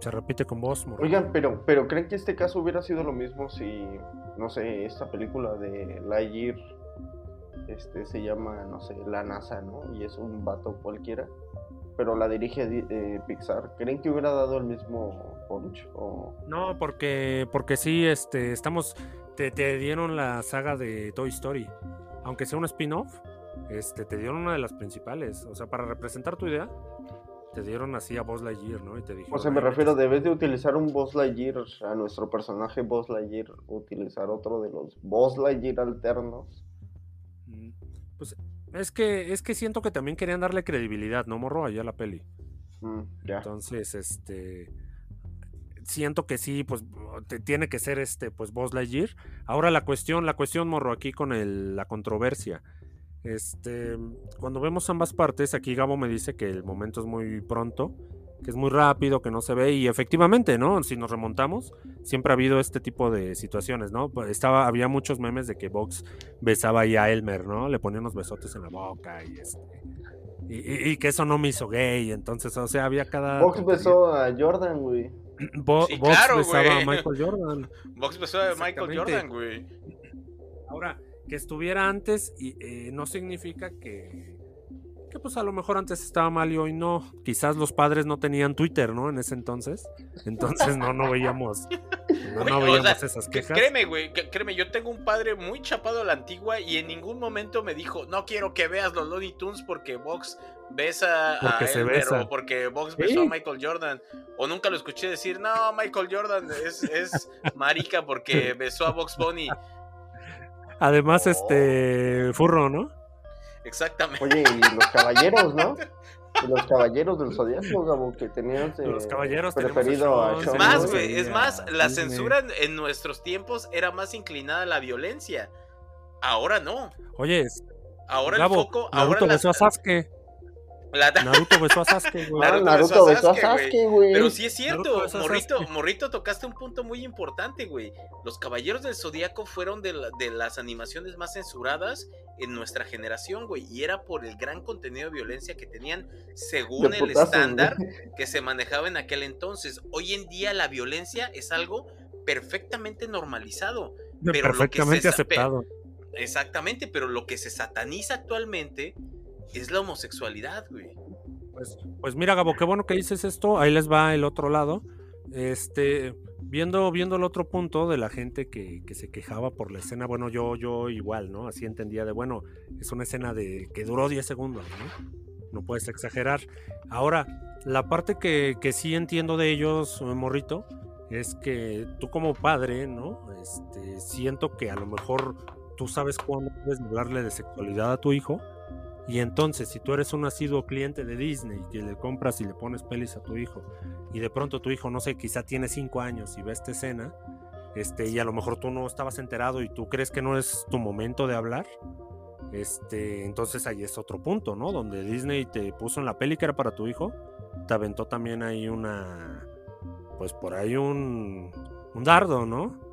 Se repite con voz, morro. Oigan, pero, pero ¿creen que este caso hubiera sido lo mismo si, no sé, esta película de Lightyear este, se llama, no sé, La NASA, ¿no? Y es un vato cualquiera, pero la dirige Di- eh, Pixar. ¿Creen que hubiera dado el mismo punch? O... No, porque, porque sí, este, estamos, te, te dieron la saga de Toy Story. Aunque sea un spin-off, este, te dieron una de las principales. O sea, para representar tu idea, te dieron así a Buzz Lightyear, ¿no? Y te dijeron. O sea, me "Ay, refiero, vete". debes de utilizar un Buzz Lightyear, a nuestro personaje Buzz Lightyear, utilizar otro de los Buzz Lightyear alternos. Mm, Pues es que, es que siento que también querían darle credibilidad, ¿no, morro? Allá a la peli. Mm. Entonces, este. Siento que sí, pues te- tiene que ser este, pues Buzz Lightyear. Ahora la cuestión, la cuestión, morro, aquí con el- la controversia. Este, cuando vemos ambas partes, aquí Gabo me dice que el momento es muy pronto, que es muy rápido, que no se ve, y efectivamente, ¿no? Si nos remontamos, siempre ha habido este tipo de situaciones, ¿no? Pues, Estaba, había muchos memes de que Vox besaba ahí a Elmer, ¿no? Le ponía unos besotes en la boca y este. Y, y- y que eso no me hizo gay, entonces, o sea, había cada. Vox tontería. besó a Jordan, güey. Bo- Sí, Vox claro, besaba güey. a Michael Jordan. Vox besó a Michael. Jordan, güey. Ahora, que estuviera antes y, eh, no significa que, que pues a lo mejor antes estaba mal y hoy no. Quizás los padres no tenían Twitter, ¿no? En ese entonces. Entonces no, no veíamos, no, no o veíamos sea, esas que- quejas. Créeme, güey, que- créeme, yo tengo un padre muy chapado a la antigua y en ningún momento me dijo, no quiero que veas los Looney Tunes porque Vox besa Porque a se Elmer besa. o porque Vox Sí. besó a Michael Jordan. O nunca lo escuché decir, no, Michael Jordan es, es marica porque besó a Vox Bunny. Además, Oh. este, furro, ¿no? Exactamente. Oye, y los caballeros, ¿no? Los caballeros del zodiaco, Gabo, que tenías de Los caballeros preferido a Sean, Es más, güey, es más, la Disney. censura en, en nuestros tiempos era más inclinada a la violencia. Ahora no. Oye, es- Ahora Gabo, el foco, ahora Naruto la- besó a Sasuke. La- Naruto besó a Sasuke, güey. Ah, Naruto Naruto besó a Sasuke, güey. Pero sí es cierto, Morrito. Morrito, tocaste un punto muy importante, güey. Los Caballeros del Zodíaco fueron de, la- de las animaciones más censuradas en nuestra generación, güey. Y era por el gran contenido de violencia que tenían según De el estándar güey. que se manejaba en aquel entonces. Hoy en día la violencia es algo perfectamente normalizado. pero lo que Perfectamente se aceptado. Exactamente, pero lo que se sataniza actualmente es la homosexualidad, güey. Pues, pues mira, Gabo, qué bueno que dices esto. Ahí les va el otro lado. Este, viendo, viendo el otro punto de la gente que, que se quejaba por la escena, bueno, yo, yo igual, ¿no? Así entendía de, bueno, es una escena de que duró 10 segundos, ¿no? No puedes exagerar. Ahora, la parte que, que sí entiendo de ellos, eh, morrito, es que tú como padre, ¿no? Este, siento que a lo mejor tú sabes cuándo puedes hablarle de sexualidad a tu hijo. Y entonces, si tú eres un asiduo cliente de Disney que le compras y le pones pelis a tu hijo, y de pronto tu hijo, no sé, quizá tiene 5 años y ve esta escena, este, y a lo mejor tú no estabas enterado y tú crees que no es tu momento de hablar, este, entonces ahí es otro punto, ¿no? Donde Disney te puso en la peli que era para tu hijo, te aventó también ahí una, pues por ahí un, un dardo, ¿no?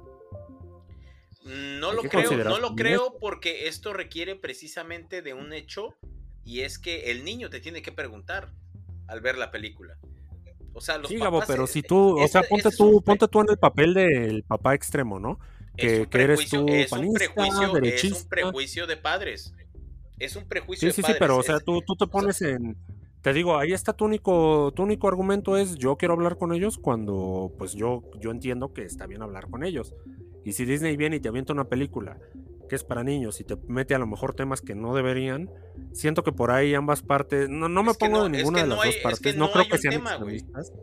No Hay lo creo, no lo creo porque esto requiere precisamente de un hecho y es que el niño te tiene que preguntar al ver la película. O sea, los Sí, Gabo, papás, pero eh, si tú, o sea, ponte es tú, ponte tú en el papel del papá extremo, ¿no? que- eres tú es un panista, prejuicio, es un derechista. prejuicio de padres. Es un prejuicio Sí, de sí, sí, padres. pero o sea, tú, tú te pones en... Te digo, ahí está tu único, tu único argumento es yo quiero hablar con ellos cuando pues yo, yo entiendo que está bien hablar con ellos. Y si Disney viene y te avienta una película que es para niños y te mete a lo mejor temas que no deberían, siento que por ahí ambas partes, no, no me Es pongo no, de es ninguna que de no las hay- dos es partes, que no, no creo que sean tema.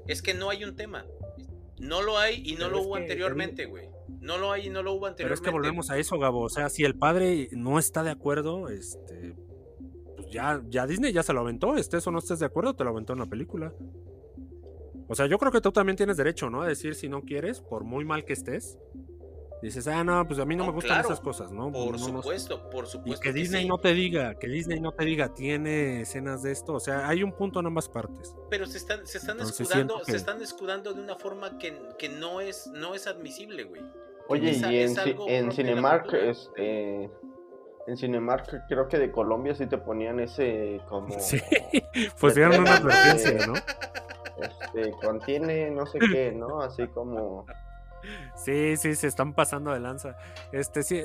Es que no hay un tema. No lo hay y no Pero lo hubo que, anteriormente, güey. No lo hay y no lo hubo Pero anteriormente. es que volvemos a eso, Gabo. O sea, si el padre no está de acuerdo, este, pues ya, ya Disney ya se lo aventó. Estés o no estés de acuerdo, te lo aventó en la película. O sea, yo creo que tú también tienes derecho, ¿no? A decir si no quieres, por muy mal que estés. Dices, ah, no, pues a mí no, No, me gustan claro, esas cosas, ¿no? Por No, no, no. supuesto, por Y supuesto. que Disney sí. no te diga, que Disney no te diga, tiene escenas de esto. O sea, hay un punto en ambas partes. pero se están, se están Entonces escudando, se están escudando de una forma que, que no es, no es admisible, güey. Oye, Esa- y en, en Cinemark, este, en Cinemark creo que de Colombia sí te ponían ese como, Sí, pues dieron una advertencia, ¿no? este, contiene no sé qué, ¿no? Así como, Sí, sí, se están pasando de lanza. Este sí.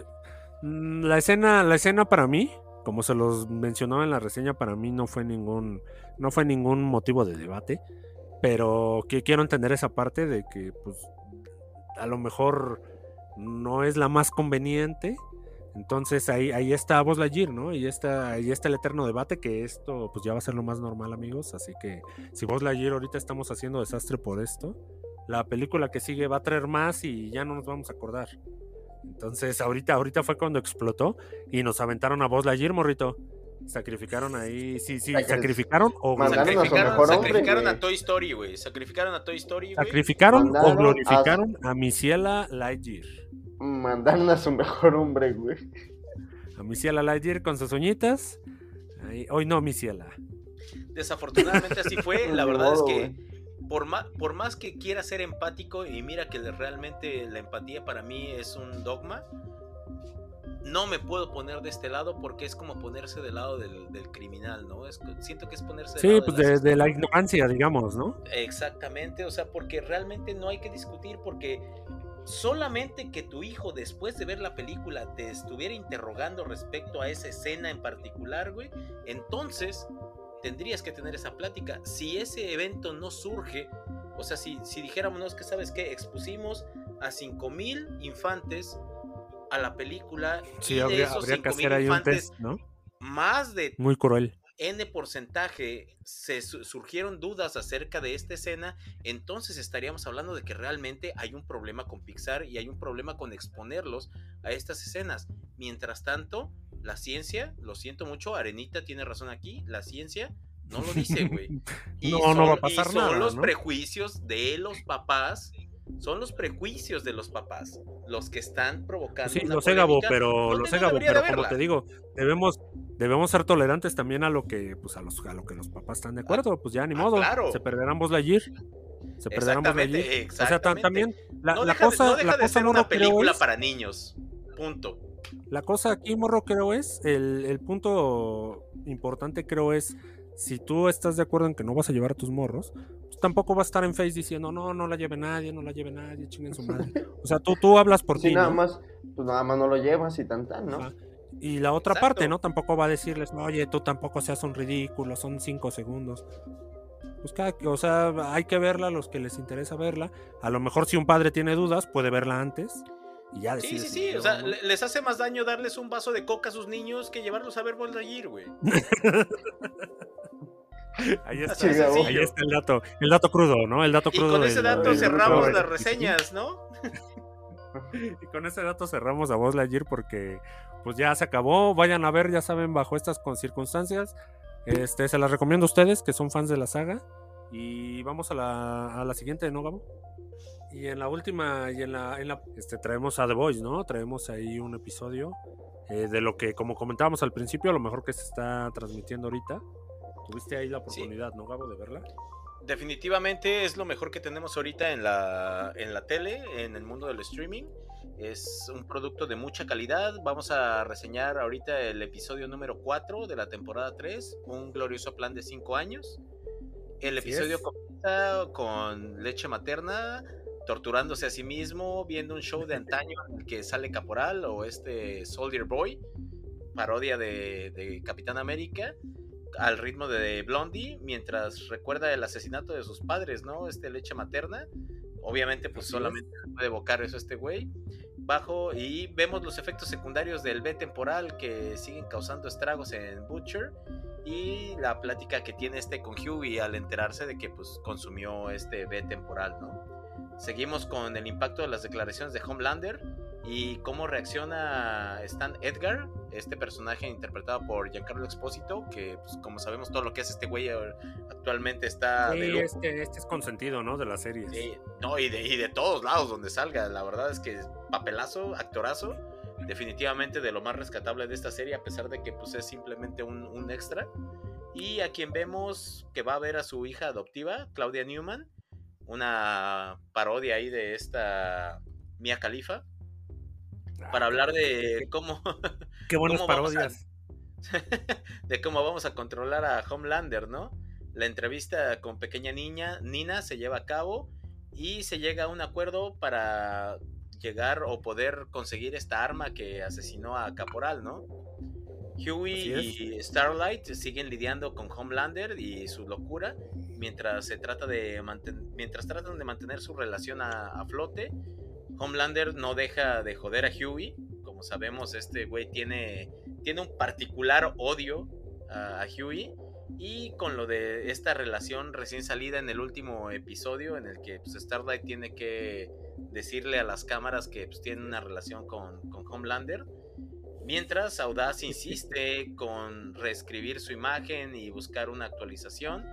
mm, La escena, la escena para mí, como se los mencionaba en la reseña, para mí no fue ningún, no fue ningún motivo de debate. Pero que quiero entender esa parte de que, pues, a lo mejor no es la más conveniente. Entonces ahí, ahí está Buzz Lightyear, ¿no? Y está, ahí está el eterno debate que esto pues ya va a ser lo más normal, amigos. Así que si Buzz Lightyear ahorita estamos haciendo desastre por esto, la película que sigue va a traer más y ya no nos vamos a acordar. Entonces, ahorita, ahorita fue cuando explotó y nos aventaron a Buzz Lightyear, morrito. Sacrificaron ahí, sí, sí, Sacri- sacrificaron o Mandaron a su Sacrificaron, mejor hombre, sacrificaron a Toy Story, güey. Sacrificaron a Toy Story, güey. sacrificaron o Mandaron a- glorificaron a, Misiela Lightyear. mandaron a su mejor hombre, güey. A Misiela Lightyear con sus uñitas. Ahí, hoy no, Misiela. Desafortunadamente así fue. La verdad es que por más, por más que quiera ser empático, y mira que realmente la empatía para mí es un dogma, no me puedo poner de este lado porque es como ponerse del lado del, del criminal, ¿no? Es, siento que es ponerse del Sí, lado pues del de, de la ignorancia, digamos, ¿no? Exactamente, o sea, porque realmente no hay que discutir porque solamente que tu hijo después de ver la película te estuviera interrogando respecto a esa escena en particular, güey, entonces tendrías que tener esa plática. Si ese evento no surge, o sea, si, si dijéramos, no, es que sabes que expusimos a 5000 infantes a la película Sí, y de habría, esos habría que 5000 hacer ahí un test, ¿no? más de Muy cruel. N porcentaje se su- surgieron dudas acerca de esta escena, entonces estaríamos hablando de que realmente hay un problema con Pixar y hay un problema con exponerlos a estas escenas. Mientras tanto, la ciencia, lo siento mucho, Arenita tiene razón aquí, la ciencia no lo dice, güey. Y No, no va a son- pasar y son nada, los ¿no? prejuicios de los papás, son los prejuicios de los papás los que están provocando. Sí, lo sé, Gabo, pero lo sé, no Gabo, pero como te digo, debemos debemos ser tolerantes también a lo que pues a los a lo que los papás están de acuerdo, pues ya ni ah, modo, claro. se perderán Buzz Lightyear. Se perderán Buzz Exactamente, Lightyear. O sea, también la, no la deja, cosa no deja la de cosa ser morro, una película es- para niños. Punto. La cosa aquí, morro, creo es, el, el punto importante creo es, si tú estás de acuerdo en que no vas a llevar a tus morros, pues tampoco vas a estar en Face diciendo, no, no la lleve nadie, no la lleve nadie, chinguen su madre. O sea, tú, tú hablas por Si ti, nada ¿no? más, pues nada más no lo llevas y tan tan, ¿no? Ajá. Y la otra Exacto. parte, ¿no? Tampoco va a decirles, oye, tú tampoco seas un ridículo, son cinco segundos. Pues cada, o sea, hay que verla, los que les interesa verla. A lo mejor si un padre tiene dudas, puede verla antes y ya Sí, sí, sí. O sea, no. les hace más daño darles un vaso de coca a sus niños que llevarlos a ver Lightyear, güey. Ahí está, ahí está el dato, el dato crudo, ¿no? El dato Y crudo. con ese del- dato del- cerramos del- las reseñas, ¿no? Y con ese dato cerramos a Buzz Lightyear porque pues ya se acabó. Vayan a ver, ya saben, bajo estas circunstancias. Este, se las recomiendo a ustedes que son fans de la saga. Y vamos a la, a la siguiente, ¿no, Gabo? Y en la última, y en la, en la este, traemos a The Voice, ¿no? Traemos ahí un episodio eh, de lo que, como comentábamos al principio, a lo mejor que se está transmitiendo ahorita. Tuviste ahí la Sí. oportunidad, ¿no, Gabo, de verla? Definitivamente es lo mejor que tenemos ahorita en la, en la tele, en el mundo del streaming. Es un producto de mucha calidad. Vamos a reseñar ahorita el episodio número 4 de la temporada 3, un glorioso plan de 5 años. El episodio es. comienza con leche materna, torturándose a sí mismo, viendo un show de antaño en el que sale Caporal o este Soldier Boy, parodia de, de Capitán América al ritmo de Blondie mientras recuerda el asesinato de sus padres, ¿no? Este leche materna. Obviamente, pues Así es. solamente puede evocar eso este güey. Bajo y vemos los efectos secundarios del B temporal que siguen causando estragos en Butcher y la plática que tiene este con Hughie al enterarse de que pues consumió este B temporal, ¿no? Seguimos con el impacto de las declaraciones de Homelander y cómo reacciona Stan Edgar, este personaje interpretado por Giancarlo Expósito, que pues, como sabemos todo lo que hace este güey actualmente está de Sí, lujo. este, este es consentido, ¿no? De la serie. Sí, no, y de, y de todos lados donde salga, la verdad es que papelazo, actorazo, definitivamente de lo más rescatable de esta serie, a pesar de que pues es simplemente un, un extra. Y a quien vemos que va a ver a su hija adoptiva, Claudia Newman, una parodia ahí de esta Mia Khalifa, Ah, para hablar de cómo Qué buenas cómo vamos a- parodias. de cómo vamos a controlar a Homelander, ¿no? La entrevista con pequeña niña, Nina, se lleva a cabo y se llega a un acuerdo para llegar o poder conseguir esta arma que asesinó a Caporal, ¿no? Huey y Starlight siguen lidiando con Homelander y su locura mientras se trata de mientras tratan de mantener su relación a, a flote. Homelander no deja de joder a Huey. Como sabemos, este güey tiene, tiene un particular odio a, a Huey. Y con lo de esta relación recién salida en el último episodio, en el que pues, Starlight tiene que decirle a las cámaras que pues, tiene una relación con, con Homelander. Mientras Audaz insiste con reescribir su imagen y buscar una actualización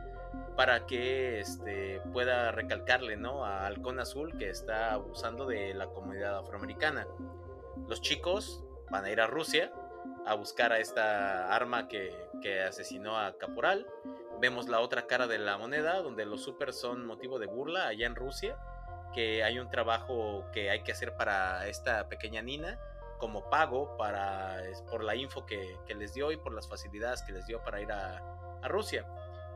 para que este, pueda recalcarle ¿no? a Halcón Azul que está abusando de la comunidad afroamericana. Los chicos van a ir a Rusia a buscar a esta arma que, que asesinó a Caporal. Vemos la otra cara de la moneda, donde los supers son motivo de burla allá en Rusia, que hay un trabajo que hay que hacer para esta pequeña Nina como pago para, es por la info que, que les dio y por las facilidades que les dio para ir a, a Rusia.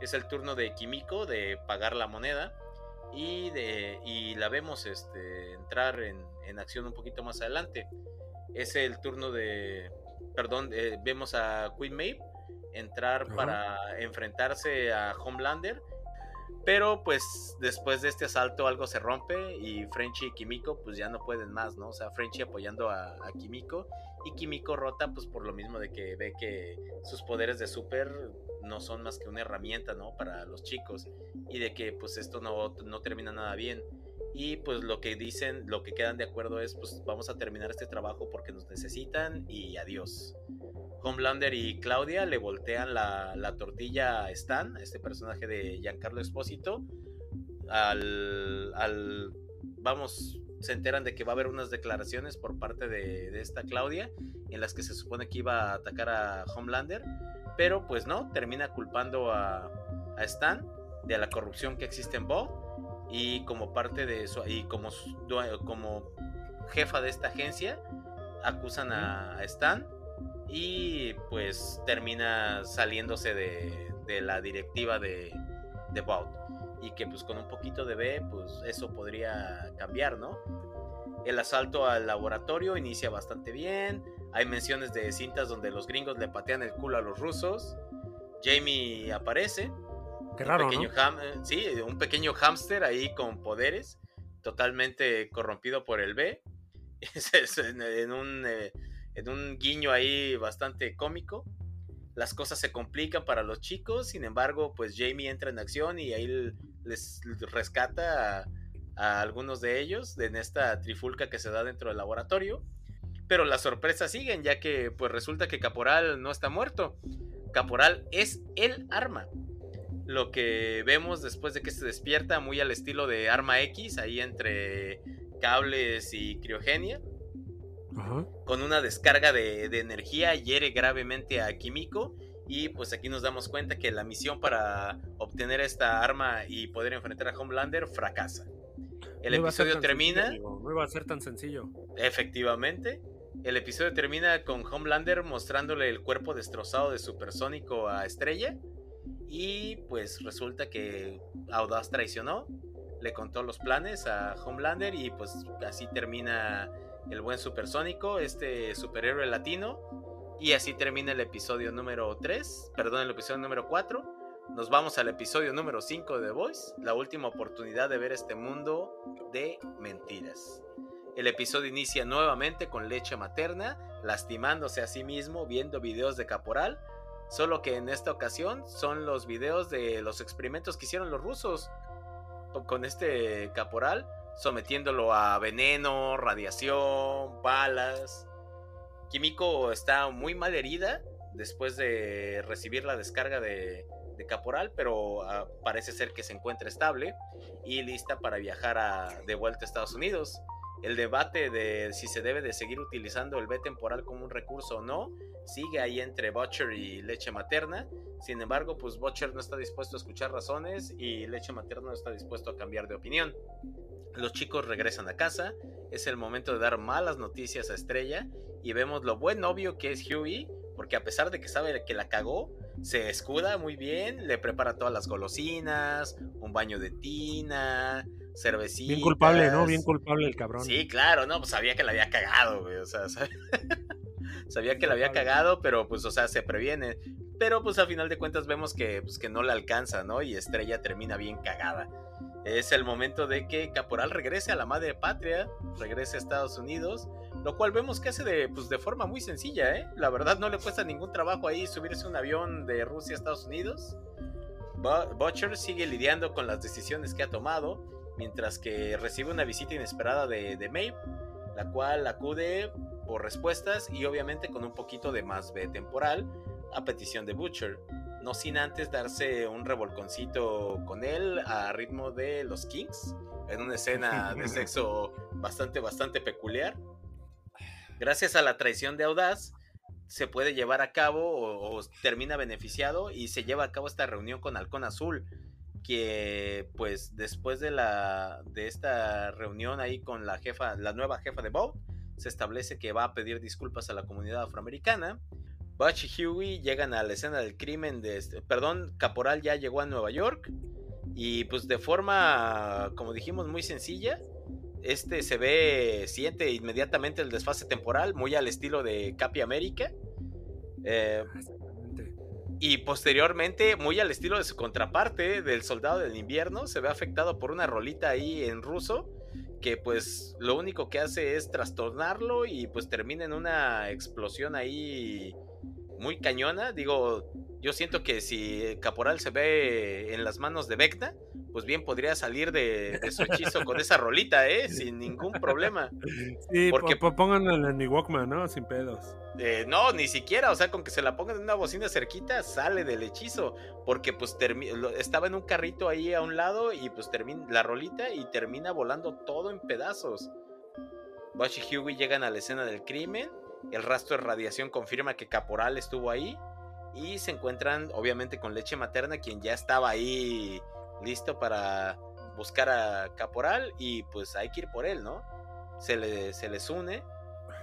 Es el turno de Kimiko de pagar la moneda y, de, y la vemos este, entrar en, en acción un poquito más adelante. Es el turno de, perdón, eh, vemos a Queen Maeve entrar para enfrentarse a Homelander. Pero pues después de este asalto algo se rompe y Frenchy y Kimiko pues ya no pueden más, ¿no? O sea, Frenchy apoyando a, a Kimiko y Kimiko rota pues por lo mismo de que ve que sus poderes de super no son más que una herramienta, ¿no? Para los chicos y de que pues esto no, no termina nada bien. Y pues lo que dicen, lo que quedan de acuerdo es pues vamos a terminar este trabajo porque nos necesitan y adiós. Homelander y Claudia le voltean la, la tortilla a Stan, este personaje de Giancarlo Espósito, al, al, vamos, se enteran de que va a haber unas declaraciones por parte de, de esta Claudia en las que se supone que iba a atacar a Homelander, pero pues no, termina culpando a, a Stan de la corrupción que existe en Bob y como parte de eso, y como, como jefa de esta agencia, acusan a, a Stan y pues termina saliéndose de, de la directiva de, de. Y que pues con un poquito de B, pues eso podría cambiar, ¿no? El asalto al laboratorio inicia bastante bien. Hay menciones de cintas donde los gringos le patean el culo a los rusos. Jamie aparece. Qué un raro, pequeño ¿no? ham- eh, sí, un pequeño hámster ahí con poderes, totalmente corrompido por el B. En un, eh, en un guiño ahí bastante cómico. Las cosas se complican para los chicos, sin embargo, pues Jamie entra en acción y ahí les rescata a, a algunos de ellos en esta trifulca que se da dentro del laboratorio. Pero las sorpresas siguen, ya que pues resulta que Caporal no está muerto. Caporal es el arma lo que vemos después de que se despierta, muy al estilo de Arma X, ahí entre cables y criogenia, Ajá. con una descarga de, de energía, hiere gravemente a Kimiko. Y pues aquí nos damos cuenta que la misión para obtener esta arma y poder enfrentar a Homelander fracasa. El No episodio termina, sencillo, no iba a ser tan sencillo. efectivamente. El episodio termina con Homelander mostrándole el cuerpo destrozado de Supersónico a Estrella. Y pues resulta que Audaz traicionó, le contó los planes a Homelander y pues así termina el buen Supersónico, este superhéroe latino. Y así termina el episodio número 3, perdón, el episodio número 4. Nos vamos al episodio número 5 de The Voice, la última oportunidad de ver este mundo de mentiras. El episodio inicia nuevamente con leche materna, lastimándose a sí mismo viendo videos de Caporal, solo que en esta ocasión son los videos de los experimentos que hicieron los rusos con este Caporal, sometiéndolo a veneno, radiación, balas. Kimiko está muy mal herida después de recibir la descarga de, Caporal, pero ah, parece ser que se encuentra estable y lista para viajar de vuelta a Estados Unidos. El debate de si se debe de seguir utilizando el B temporal como un recurso o no sigue ahí entre Butcher y leche materna. Sin embargo, pues Butcher no está dispuesto a escuchar razones y leche materna no está dispuesto a cambiar de opinión. Los chicos regresan a casa, es el momento de dar malas noticias a Estrella y vemos lo buen novio que es Huey, porque a pesar de que sabe que la cagó, se escuda muy bien, le prepara todas las golosinas, un baño de tina, cervecita. Bien culpable, ¿no? Bien culpable el cabrón. Sí, claro, no, pues sabía que la había cagado, güey, o sea, sabía que la había cagado, pero pues, o sea, se previene. Pero pues a final de cuentas vemos que, pues, que no le alcanza, ¿no? Y Estrella termina bien cagada. Es el momento de que Caporal regrese a la madre patria, regrese a Estados Unidos, lo cual vemos que hace de, pues, de forma muy sencilla, ¿eh? La verdad no le cuesta ningún trabajo ahí subirse un avión de Rusia a Estados Unidos. Bu- Butcher sigue lidiando con las decisiones que ha tomado, mientras que recibe una visita inesperada de, de la cual acude por respuestas y obviamente con un poquito de más B temporal a petición de Butcher, no sin antes darse un revolconcito con él a ritmo de los Kings, en una escena de sexo bastante, bastante peculiar. Gracias a la traición de Audaz, se puede llevar a cabo o, o termina beneficiado y se lleva a cabo esta reunión con Halcón Azul, que pues después de la de esta reunión ahí con la jefa, la nueva jefa de Bob, se establece que va a pedir disculpas a la comunidad afroamericana. Butch y Huey llegan a la escena del crimen de este, perdón, Caporal ya llegó a Nueva York y pues de forma, como dijimos, muy sencilla, este se ve, siente inmediatamente el desfase temporal, muy al estilo de Capi América. Eh, Exactamente. Y posteriormente, muy al estilo de su contraparte, del Soldado del Invierno, se ve afectado por una rolita ahí en ruso, que pues lo único que hace es trastornarlo y pues termina en una explosión ahí muy cañona. Digo, yo siento que si Caporal se ve en las manos de Vecna, pues bien podría salir de, de su hechizo con esa rolita, ¿eh? Sin ningún problema. Sí, Porque- po- pónganlo en mi Walkman, ¿no? Sin pedos. Eh, no, ni siquiera, o sea, con que se la pongan en una bocina cerquita, sale del hechizo. Porque pues estaba en un carrito ahí a un lado y pues termina la rolita y termina volando todo en pedazos. Bush y Huey llegan a la escena del crimen. El rastro de radiación confirma que Caporal estuvo ahí. Y se encuentran, obviamente, con leche materna, quien ya estaba ahí listo para buscar a Caporal. Y pues hay que ir por él, ¿no? Se, le- se les une.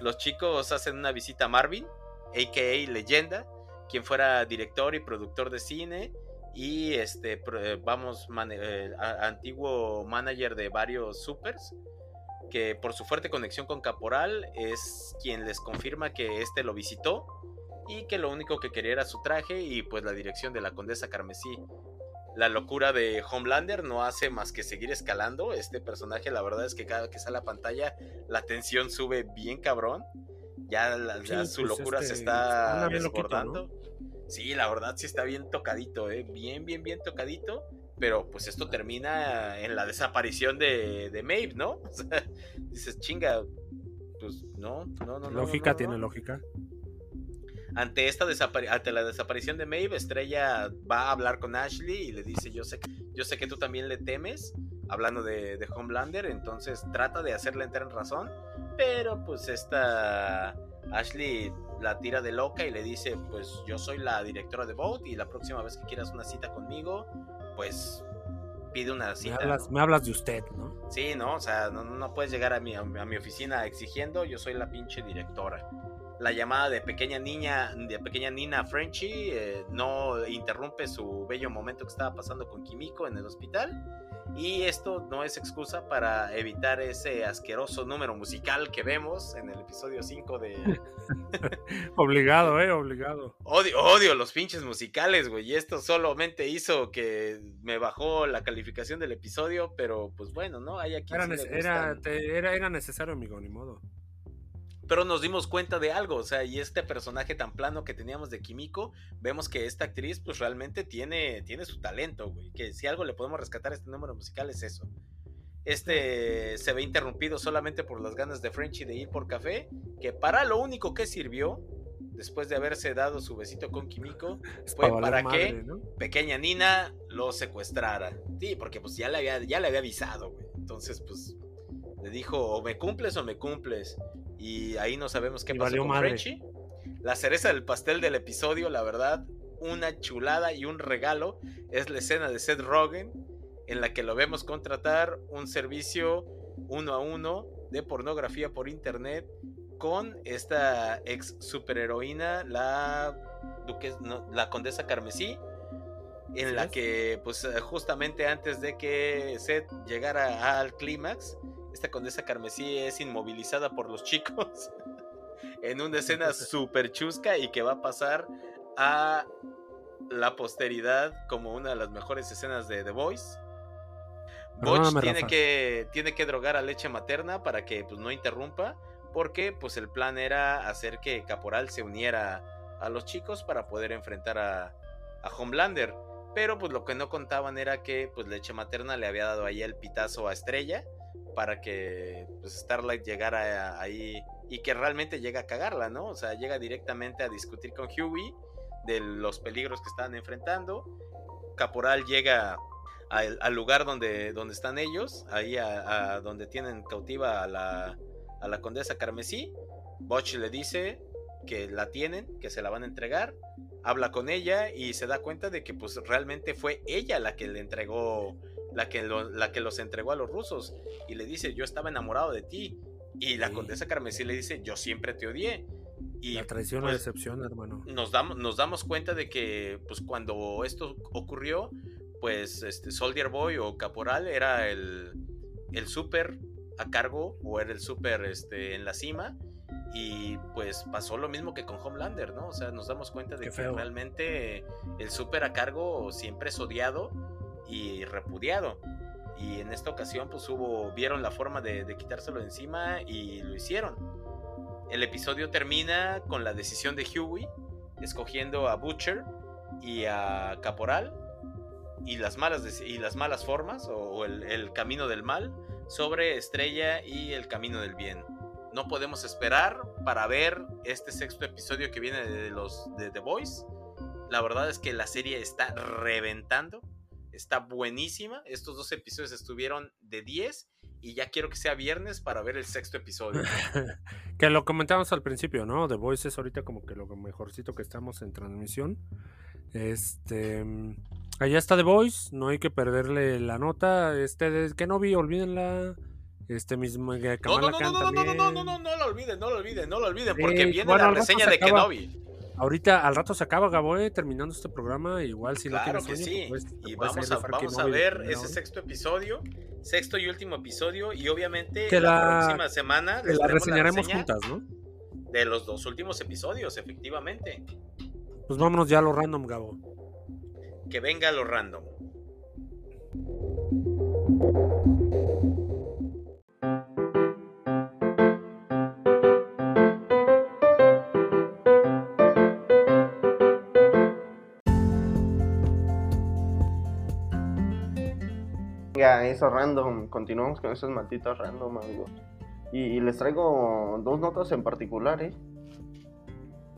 Los chicos hacen una visita a Marvin, a.k.a. Leyenda, quien fuera director y productor de cine. Y este, eh, vamos, eh, antiguo manager de varios supers que por su fuerte conexión con Caporal es quien les confirma que este lo visitó y que lo único que quería era su traje y pues la dirección de la condesa Carmesí. La locura de Homelander no hace más que seguir escalando. Este personaje, la verdad es que cada que sale a pantalla, la tensión sube bien cabrón. Ya, la- ya su pues, locura se este, está bien loquito, desbordando. Sí, la verdad sí está bien tocadito, ¿eh? Bien, bien, bien tocadito. Pero pues esto termina en la desaparición de, de Maeve, ¿no? O sea, dices, chinga, pues no, no, no. lógica no, no, tiene no. lógica. Ante, esta ante la desaparición de Maeve, Estrella va a hablar con Ashley y le dice, yo sé, yo sé que tú también le temes, hablando de, de Homelander, entonces trata de hacerle entrar en razón, pero pues esta Ashley la tira de loca y le dice, pues yo soy la directora de Vote y la próxima vez que quieras una cita conmigo, pues pide una Me cita. hablas, ¿no? me hablas de usted, ¿no? Sí, no, o sea, no, no puedes llegar a mi, a mi oficina exigiendo, yo soy la pinche directora. La llamada de pequeña niña, de pequeña Nina Frenchy, eh, no interrumpe su bello momento que estaba pasando con Kimiko en el hospital. Y esto no es excusa para evitar ese asqueroso número musical que vemos en el episodio 5 de... Obligado, eh, obligado. Odio, odio los pinches musicales, güey. Y esto solamente hizo que me bajó la calificación del episodio, pero pues bueno, ¿no? Hay aquí Era, nece- era, te- era, era necesario, amigo, ni modo. Pero nos dimos cuenta de algo, o sea, y este personaje tan plano que teníamos de Kimiko, vemos que esta actriz pues realmente tiene, tiene su talento, güey. Que si algo le podemos rescatar a este número musical es eso. Este se ve interrumpido solamente por las ganas de Frenchy de ir por café, que para lo único que sirvió, después de haberse dado su besito con Kimiko, fue para madre, que ¿no? pequeña Nina lo secuestrara. Sí, porque pues ya le había, ya le había avisado, güey. Entonces, pues, le dijo, o me cumples o me cumples. Y ahí no sabemos qué Y pasó con madre. La cereza del pastel del episodio, la verdad, una chulada y un regalo es la escena de Seth Rogen en la que lo vemos contratar un servicio uno a uno de pornografía por internet con esta ex superheroína, la duques, no, la condesa Carmesí, en la es. que pues justamente antes de que Seth llegara al clímax, esta condesa Carmesí es inmovilizada por los chicos en una escena súper chusca y que va a pasar a la posteridad como una de las mejores escenas de The Voice. Perdóname, tiene que, tiene que drogar a leche materna para que pues, no interrumpa, porque pues el plan era hacer que Caporal se uniera a los chicos para poder enfrentar a, a Homelander. Pero pues lo que no contaban era que pues leche materna le había dado ahí el pitazo a Estrella para que pues Starlight llegara ahí y que realmente llega a cagarla, ¿no? O sea, llega directamente a discutir con Huey de los peligros que están enfrentando. Caporal llega al, lugar donde, donde están ellos, ahí a, a donde tienen cautiva a la, a la condesa Carmesí. Butch le dice que la tienen, que se la van a entregar. Habla con ella y se da cuenta de que pues realmente fue ella la que le entregó, la que, lo- la que los entregó a los rusos. Y le dice, yo estaba enamorado de ti. Y la Sí. condesa Carmesí le dice, yo siempre te odié. Y La traición o pues, decepción, hermano. nos damos, nos damos cuenta de que pues cuando esto ocurrió, pues este Soldier Boy o Caporal era el, el súper a cargo o era el súper este, en la cima Y pues pasó lo mismo que con Homelander, ¿no? O sea, nos damos cuenta de Qué que feo. realmente el súper a cargo siempre es odiado y repudiado. Y en esta ocasión, pues hubo, vieron la forma de, quitárselo encima y lo hicieron. El episodio termina con la decisión de Huey, escogiendo a Butcher y a Caporal y las malas, y las malas formas o, el camino del mal sobre Estrella y el camino del bien. No podemos esperar para ver este sexto episodio que viene de los de The Voice. La verdad es que la serie está reventando, está buenísima. Estos dos episodios estuvieron de 10 y ya quiero que sea viernes para ver el sexto episodio. Que lo comentamos al principio, ¿no? The Voice es ahorita como que lo mejorcito que estamos en transmisión. Este. Allá está The Voice, no hay que perderle la nota. Este, de- que no vi, olvídenla. Este mismo. que No, no, no, no, no, no, no, no, no, también. no, no lo olviden, no lo olviden, no lo olviden, porque viene la reseña se de. Kenobi. Ahorita al rato se acaba Gabo, eh, terminando este programa. Igual si Claro no que tienes sí. sueño, pues, te y vamos a, vamos a ver ese hora. sexto episodio, sexto y último episodio, y obviamente Que la, la- próxima semana Que les la reseñaremos reseña juntas, ¿no? de los dos últimos episodios, efectivamente. Pues vámonos ya a lo random, Gabo. Que venga lo random. Eso random. Continuamos con esos malditos random, amigos. Y, y les traigo dos notas en particular, ¿eh?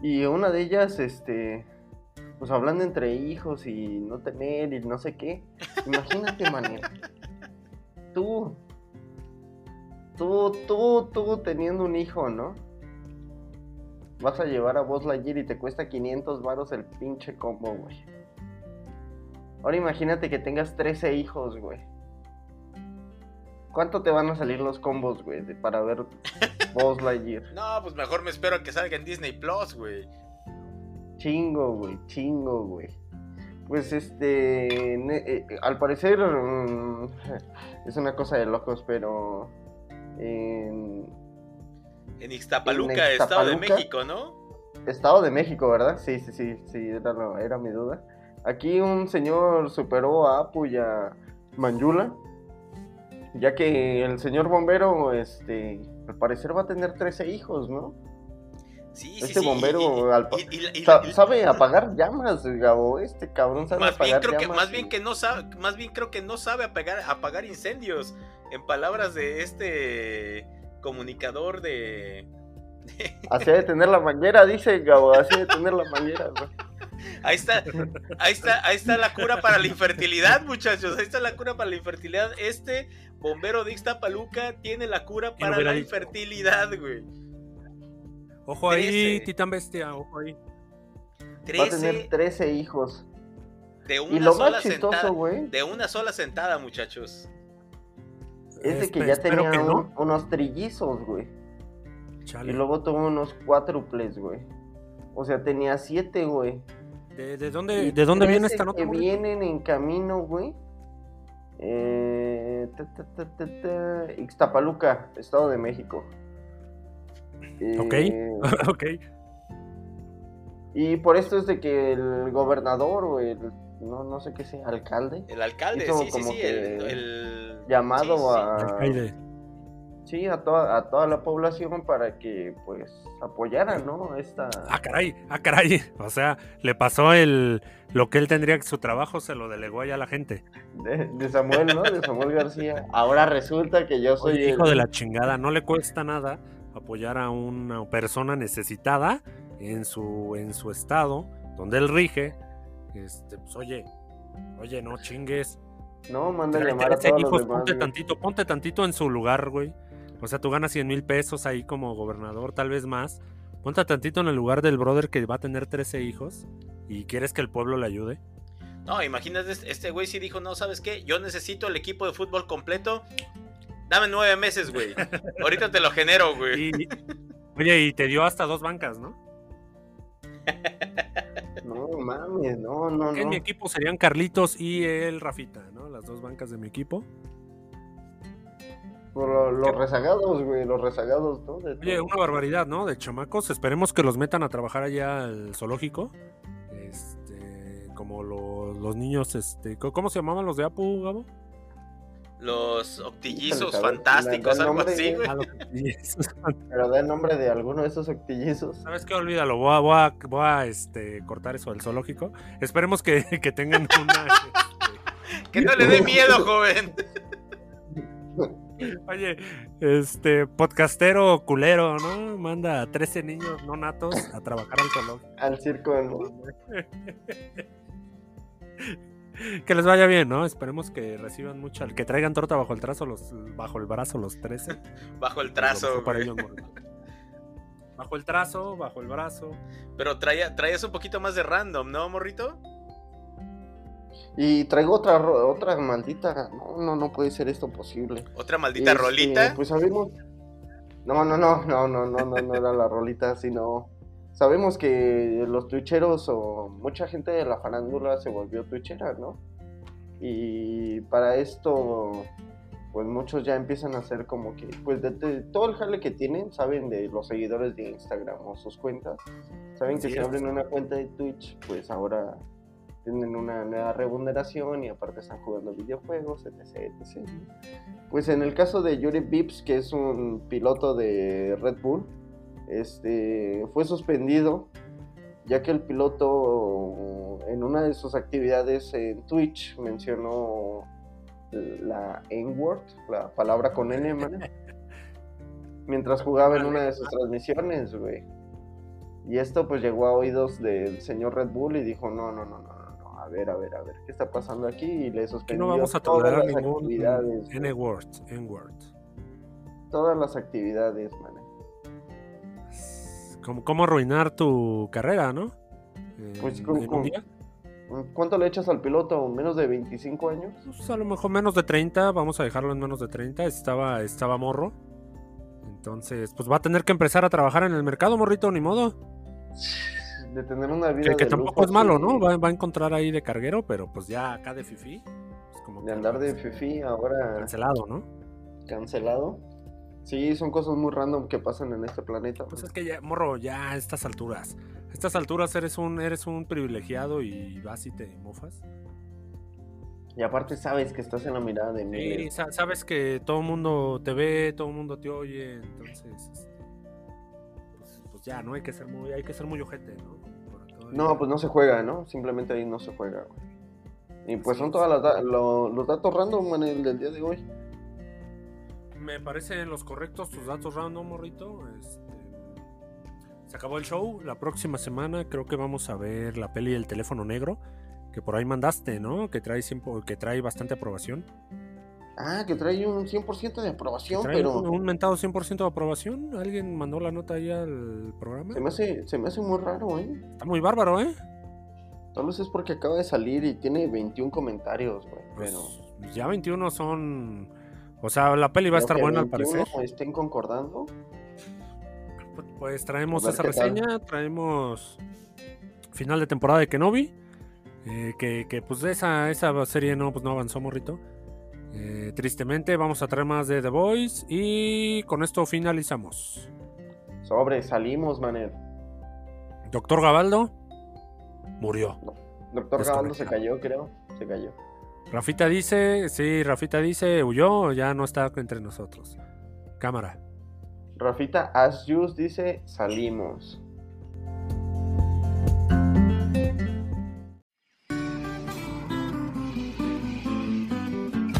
Y una de ellas, este. Pues hablando entre hijos y no tener y no sé qué. Imagínate, manera. Tú. Tú, tú, tú teniendo un hijo, ¿no? Vas a llevar a Buzz Lightyear y te cuesta 500 varos el pinche combo, güey. Ahora imagínate que tengas 13 hijos, güey. ¿Cuánto te van a salir los combos, güey, para ver Buzz Lightyear? No, pues mejor me espero a que salga en Disney Plus, güey. Chingo, güey, chingo, güey. Pues este, ne- eh, eh, al parecer mm, es una cosa de locos, pero en En Ixtapaluca, En Estado de. México, ¿no? Estado de México, ¿verdad? Sí, sí, sí, sí, era, era mi duda. Aquí un señor superó a Apu y a Manjula, ya que el señor bombero, este, al parecer va a tener 13 hijos, ¿no? Sí, sí, Este sí. bombero y- y- al y- y- y- Sa- y- sabe apagar llamas, Gabo, este cabrón sabe más bien apagar creo que llamas. más bien que no sabe más bien creo que no sabe apagar apagar incendios en palabras de este comunicador de Así de tener la manguera, dice Gabo, así de tener la manguera, güey. Ahí está ahí está ahí está la cura para la infertilidad muchachos ahí está la cura para la infertilidad este bombero de Ixtapaluca tiene la cura ¿Quién para la infertilidad güey Ojo ahí. Titán Bestia, ojo ahí. Va a tener 13 13 hijos. de Y una lo sola más chistoso, sentada güey, de una sola sentada muchachos es de que ya tenía que no. un- unos trillizos, güey. Chale. Y luego tuvo unos cuádruples, güey. O sea, tenía siete, güey. ¿De, de dónde, ¿de dónde viene 13 esta nota? Que vienen en camino, güey. Eh, ta, ta, ta, ta, ta, Ixtapaluca, Estado de México. Ok. Eh, ok. y por esto es de que el gobernador o el, no, no sé qué sea, alcalde, el alcalde Hizo sí sí como sí que el, el- llamado sí, sí. a. sí, a toda, a toda la población para que, pues, apoyara, ¿no? Esta... Ah, caray, ah, caray. O sea, le pasó el lo que él tendría que su trabajo se lo delegó allá a la gente. De, de Samuel, ¿no? De Samuel García. Ahora resulta que yo soy Oye, hijo de la chingada, no le cuesta nada apoyar a una persona necesitada en su en su estado donde él rige. Este, pues oye, oye, no chingues. No, manda llamar a 13 todos los hijos, demás. ponte güey. tantito, ponte tantito en su lugar, güey. O sea, tú ganas 100 mil pesos ahí como gobernador, tal vez más. Ponte tantito en el lugar del brother que va a tener 13 hijos y quieres que el pueblo le ayude. No, imagínate, este- güey sí dijo, no, ¿sabes qué? Yo necesito el equipo de fútbol completo. Dame nueve meses, güey. Ahorita te lo genero, güey. Y, oye, y te dio hasta dos bancas, ¿no? No mames, no, no, Que En no. mi equipo serían Carlitos y el Rafita, ¿no? Las dos bancas de mi equipo. Por lo- los rezagados, güey, los rezagados, ¿no? De Oye, todo. una barbaridad, ¿no? De chamacos. Esperemos que los metan a trabajar allá al zoológico. Este, como lo- los niños, este, ¿cómo se llamaban los de Apu, Gabo? Los octillizos fantásticos, algo así, güey. Ah, los octillizos. Pero da el nombre de alguno de esos octillizos. ¿Sabes qué? Olvídalo. Voy a, voy a, voy a, este, cortar eso del zoológico. Esperemos que, que tengan una. este, Que no le dé miedo, joven. Oye, este, podcastero culero, ¿no? Manda a 13 niños no natos a trabajar al zoológico. Al circo, ¿no? Que les vaya bien, ¿no? Esperemos que reciban mucho, que traigan torta bajo el trazo, los, bajo el brazo los 13. Bajo el trazo, para ellos. Bajo el trazo, bajo el brazo. Pero traía, traías un poquito más de random, ¿no, morrito? Y traigo otra, otra maldita. No, no, no puede ser esto posible. Otra maldita Este, rolita. Pues sabemos. No, no, no, no, no, no, no, no era la rolita, sino. Sabemos que los twitcheros o mucha gente de la farándula se volvió twitchera, ¿no? Y para esto, pues muchos ya empiezan a hacer como que, pues de, de todo el jale que tienen, saben de los seguidores de Instagram o sus cuentas, saben que si abren una cuenta de Twitch, pues ahora tienen una nueva remuneración y aparte están jugando videojuegos, etc. etc. Pues en el caso de Yuri Vips, que es un piloto de Red Bull, este, fue suspendido ya que el piloto en una de sus actividades en Twitch mencionó la N-word, la palabra con N, man, mientras jugaba en una de sus transmisiones, güey. Y esto pues llegó a oídos del señor Red Bull y dijo, no, no, no, no, no, no, a ver, a ver, a ver, ¿qué está pasando aquí? Y le suspendió no vamos a todas tolerar las ningún actividades, güey. N-word, N-word. todas las actividades, man. ¿Cómo, cómo arruinar tu carrera, no? Pues. ¿Cuánto le echas al piloto? ¿Menos de 25 años? Pues a lo mejor menos de 30, vamos a dejarlo en menos de 30. Estaba, estaba morro. Entonces, pues va a tener que empezar a trabajar en el mercado, morrito, ni modo. De tener una vida Que, que de tampoco lujo es malo, ¿no? Va, va a encontrar ahí de carguero, pero pues ya acá de fifi. pues como De andar de fifi ahora Cancelado, ¿no? cancelado. Sí, son cosas muy random que pasan en este planeta. Pues es que ya, morro, ya a estas alturas. A estas alturas eres un, eres un privilegiado y vas y te mofas. Y aparte sabes que estás en la mirada de Sí, miles. sa- sabes que todo el mundo te ve, todo el mundo te oye, entonces este, ya, no hay que ser muy, hay que ser muy ojete, ¿no? El- No, pues no se juega, ¿no? Simplemente ahí no se juega. güey. Y pues Sí, son todos sí. los datos random en el del día de hoy. Me parecen los correctos tus datos random, morrito. Este, se acabó el show. La próxima semana creo que vamos a ver la peli del teléfono negro. Que por ahí mandaste, ¿no? Que trae, que trae bastante aprobación. Ah, que trae un 100% de aprobación, trae pero un, un mentado 100% de aprobación. ¿Alguien mandó la nota ahí al programa? se me, hace, se me hace muy raro, ¿eh? Está muy bárbaro, ¿eh? Tal vez es porque acaba de salir y tiene 21 comentarios, güey. Pues, Pero ya 21 son. O sea, la peli va a estar buena al 21 parecer. estén concordando. Pues, Pues traemos esa tal. reseña, traemos final de temporada de Kenobi, eh, que, que, pues esa, esa serie no, pues no avanzó, morrito. Eh, tristemente vamos a traer más de The Boys y con esto finalizamos. Sobre, salimos, Manel. Doctor Gabaldo murió. Doctor Gabaldo se cayó, creo. Se cayó. Rafita dice, sí, Rafita dice, huyó, ya no está entre nosotros. Cámara. Rafita As dice, salimos.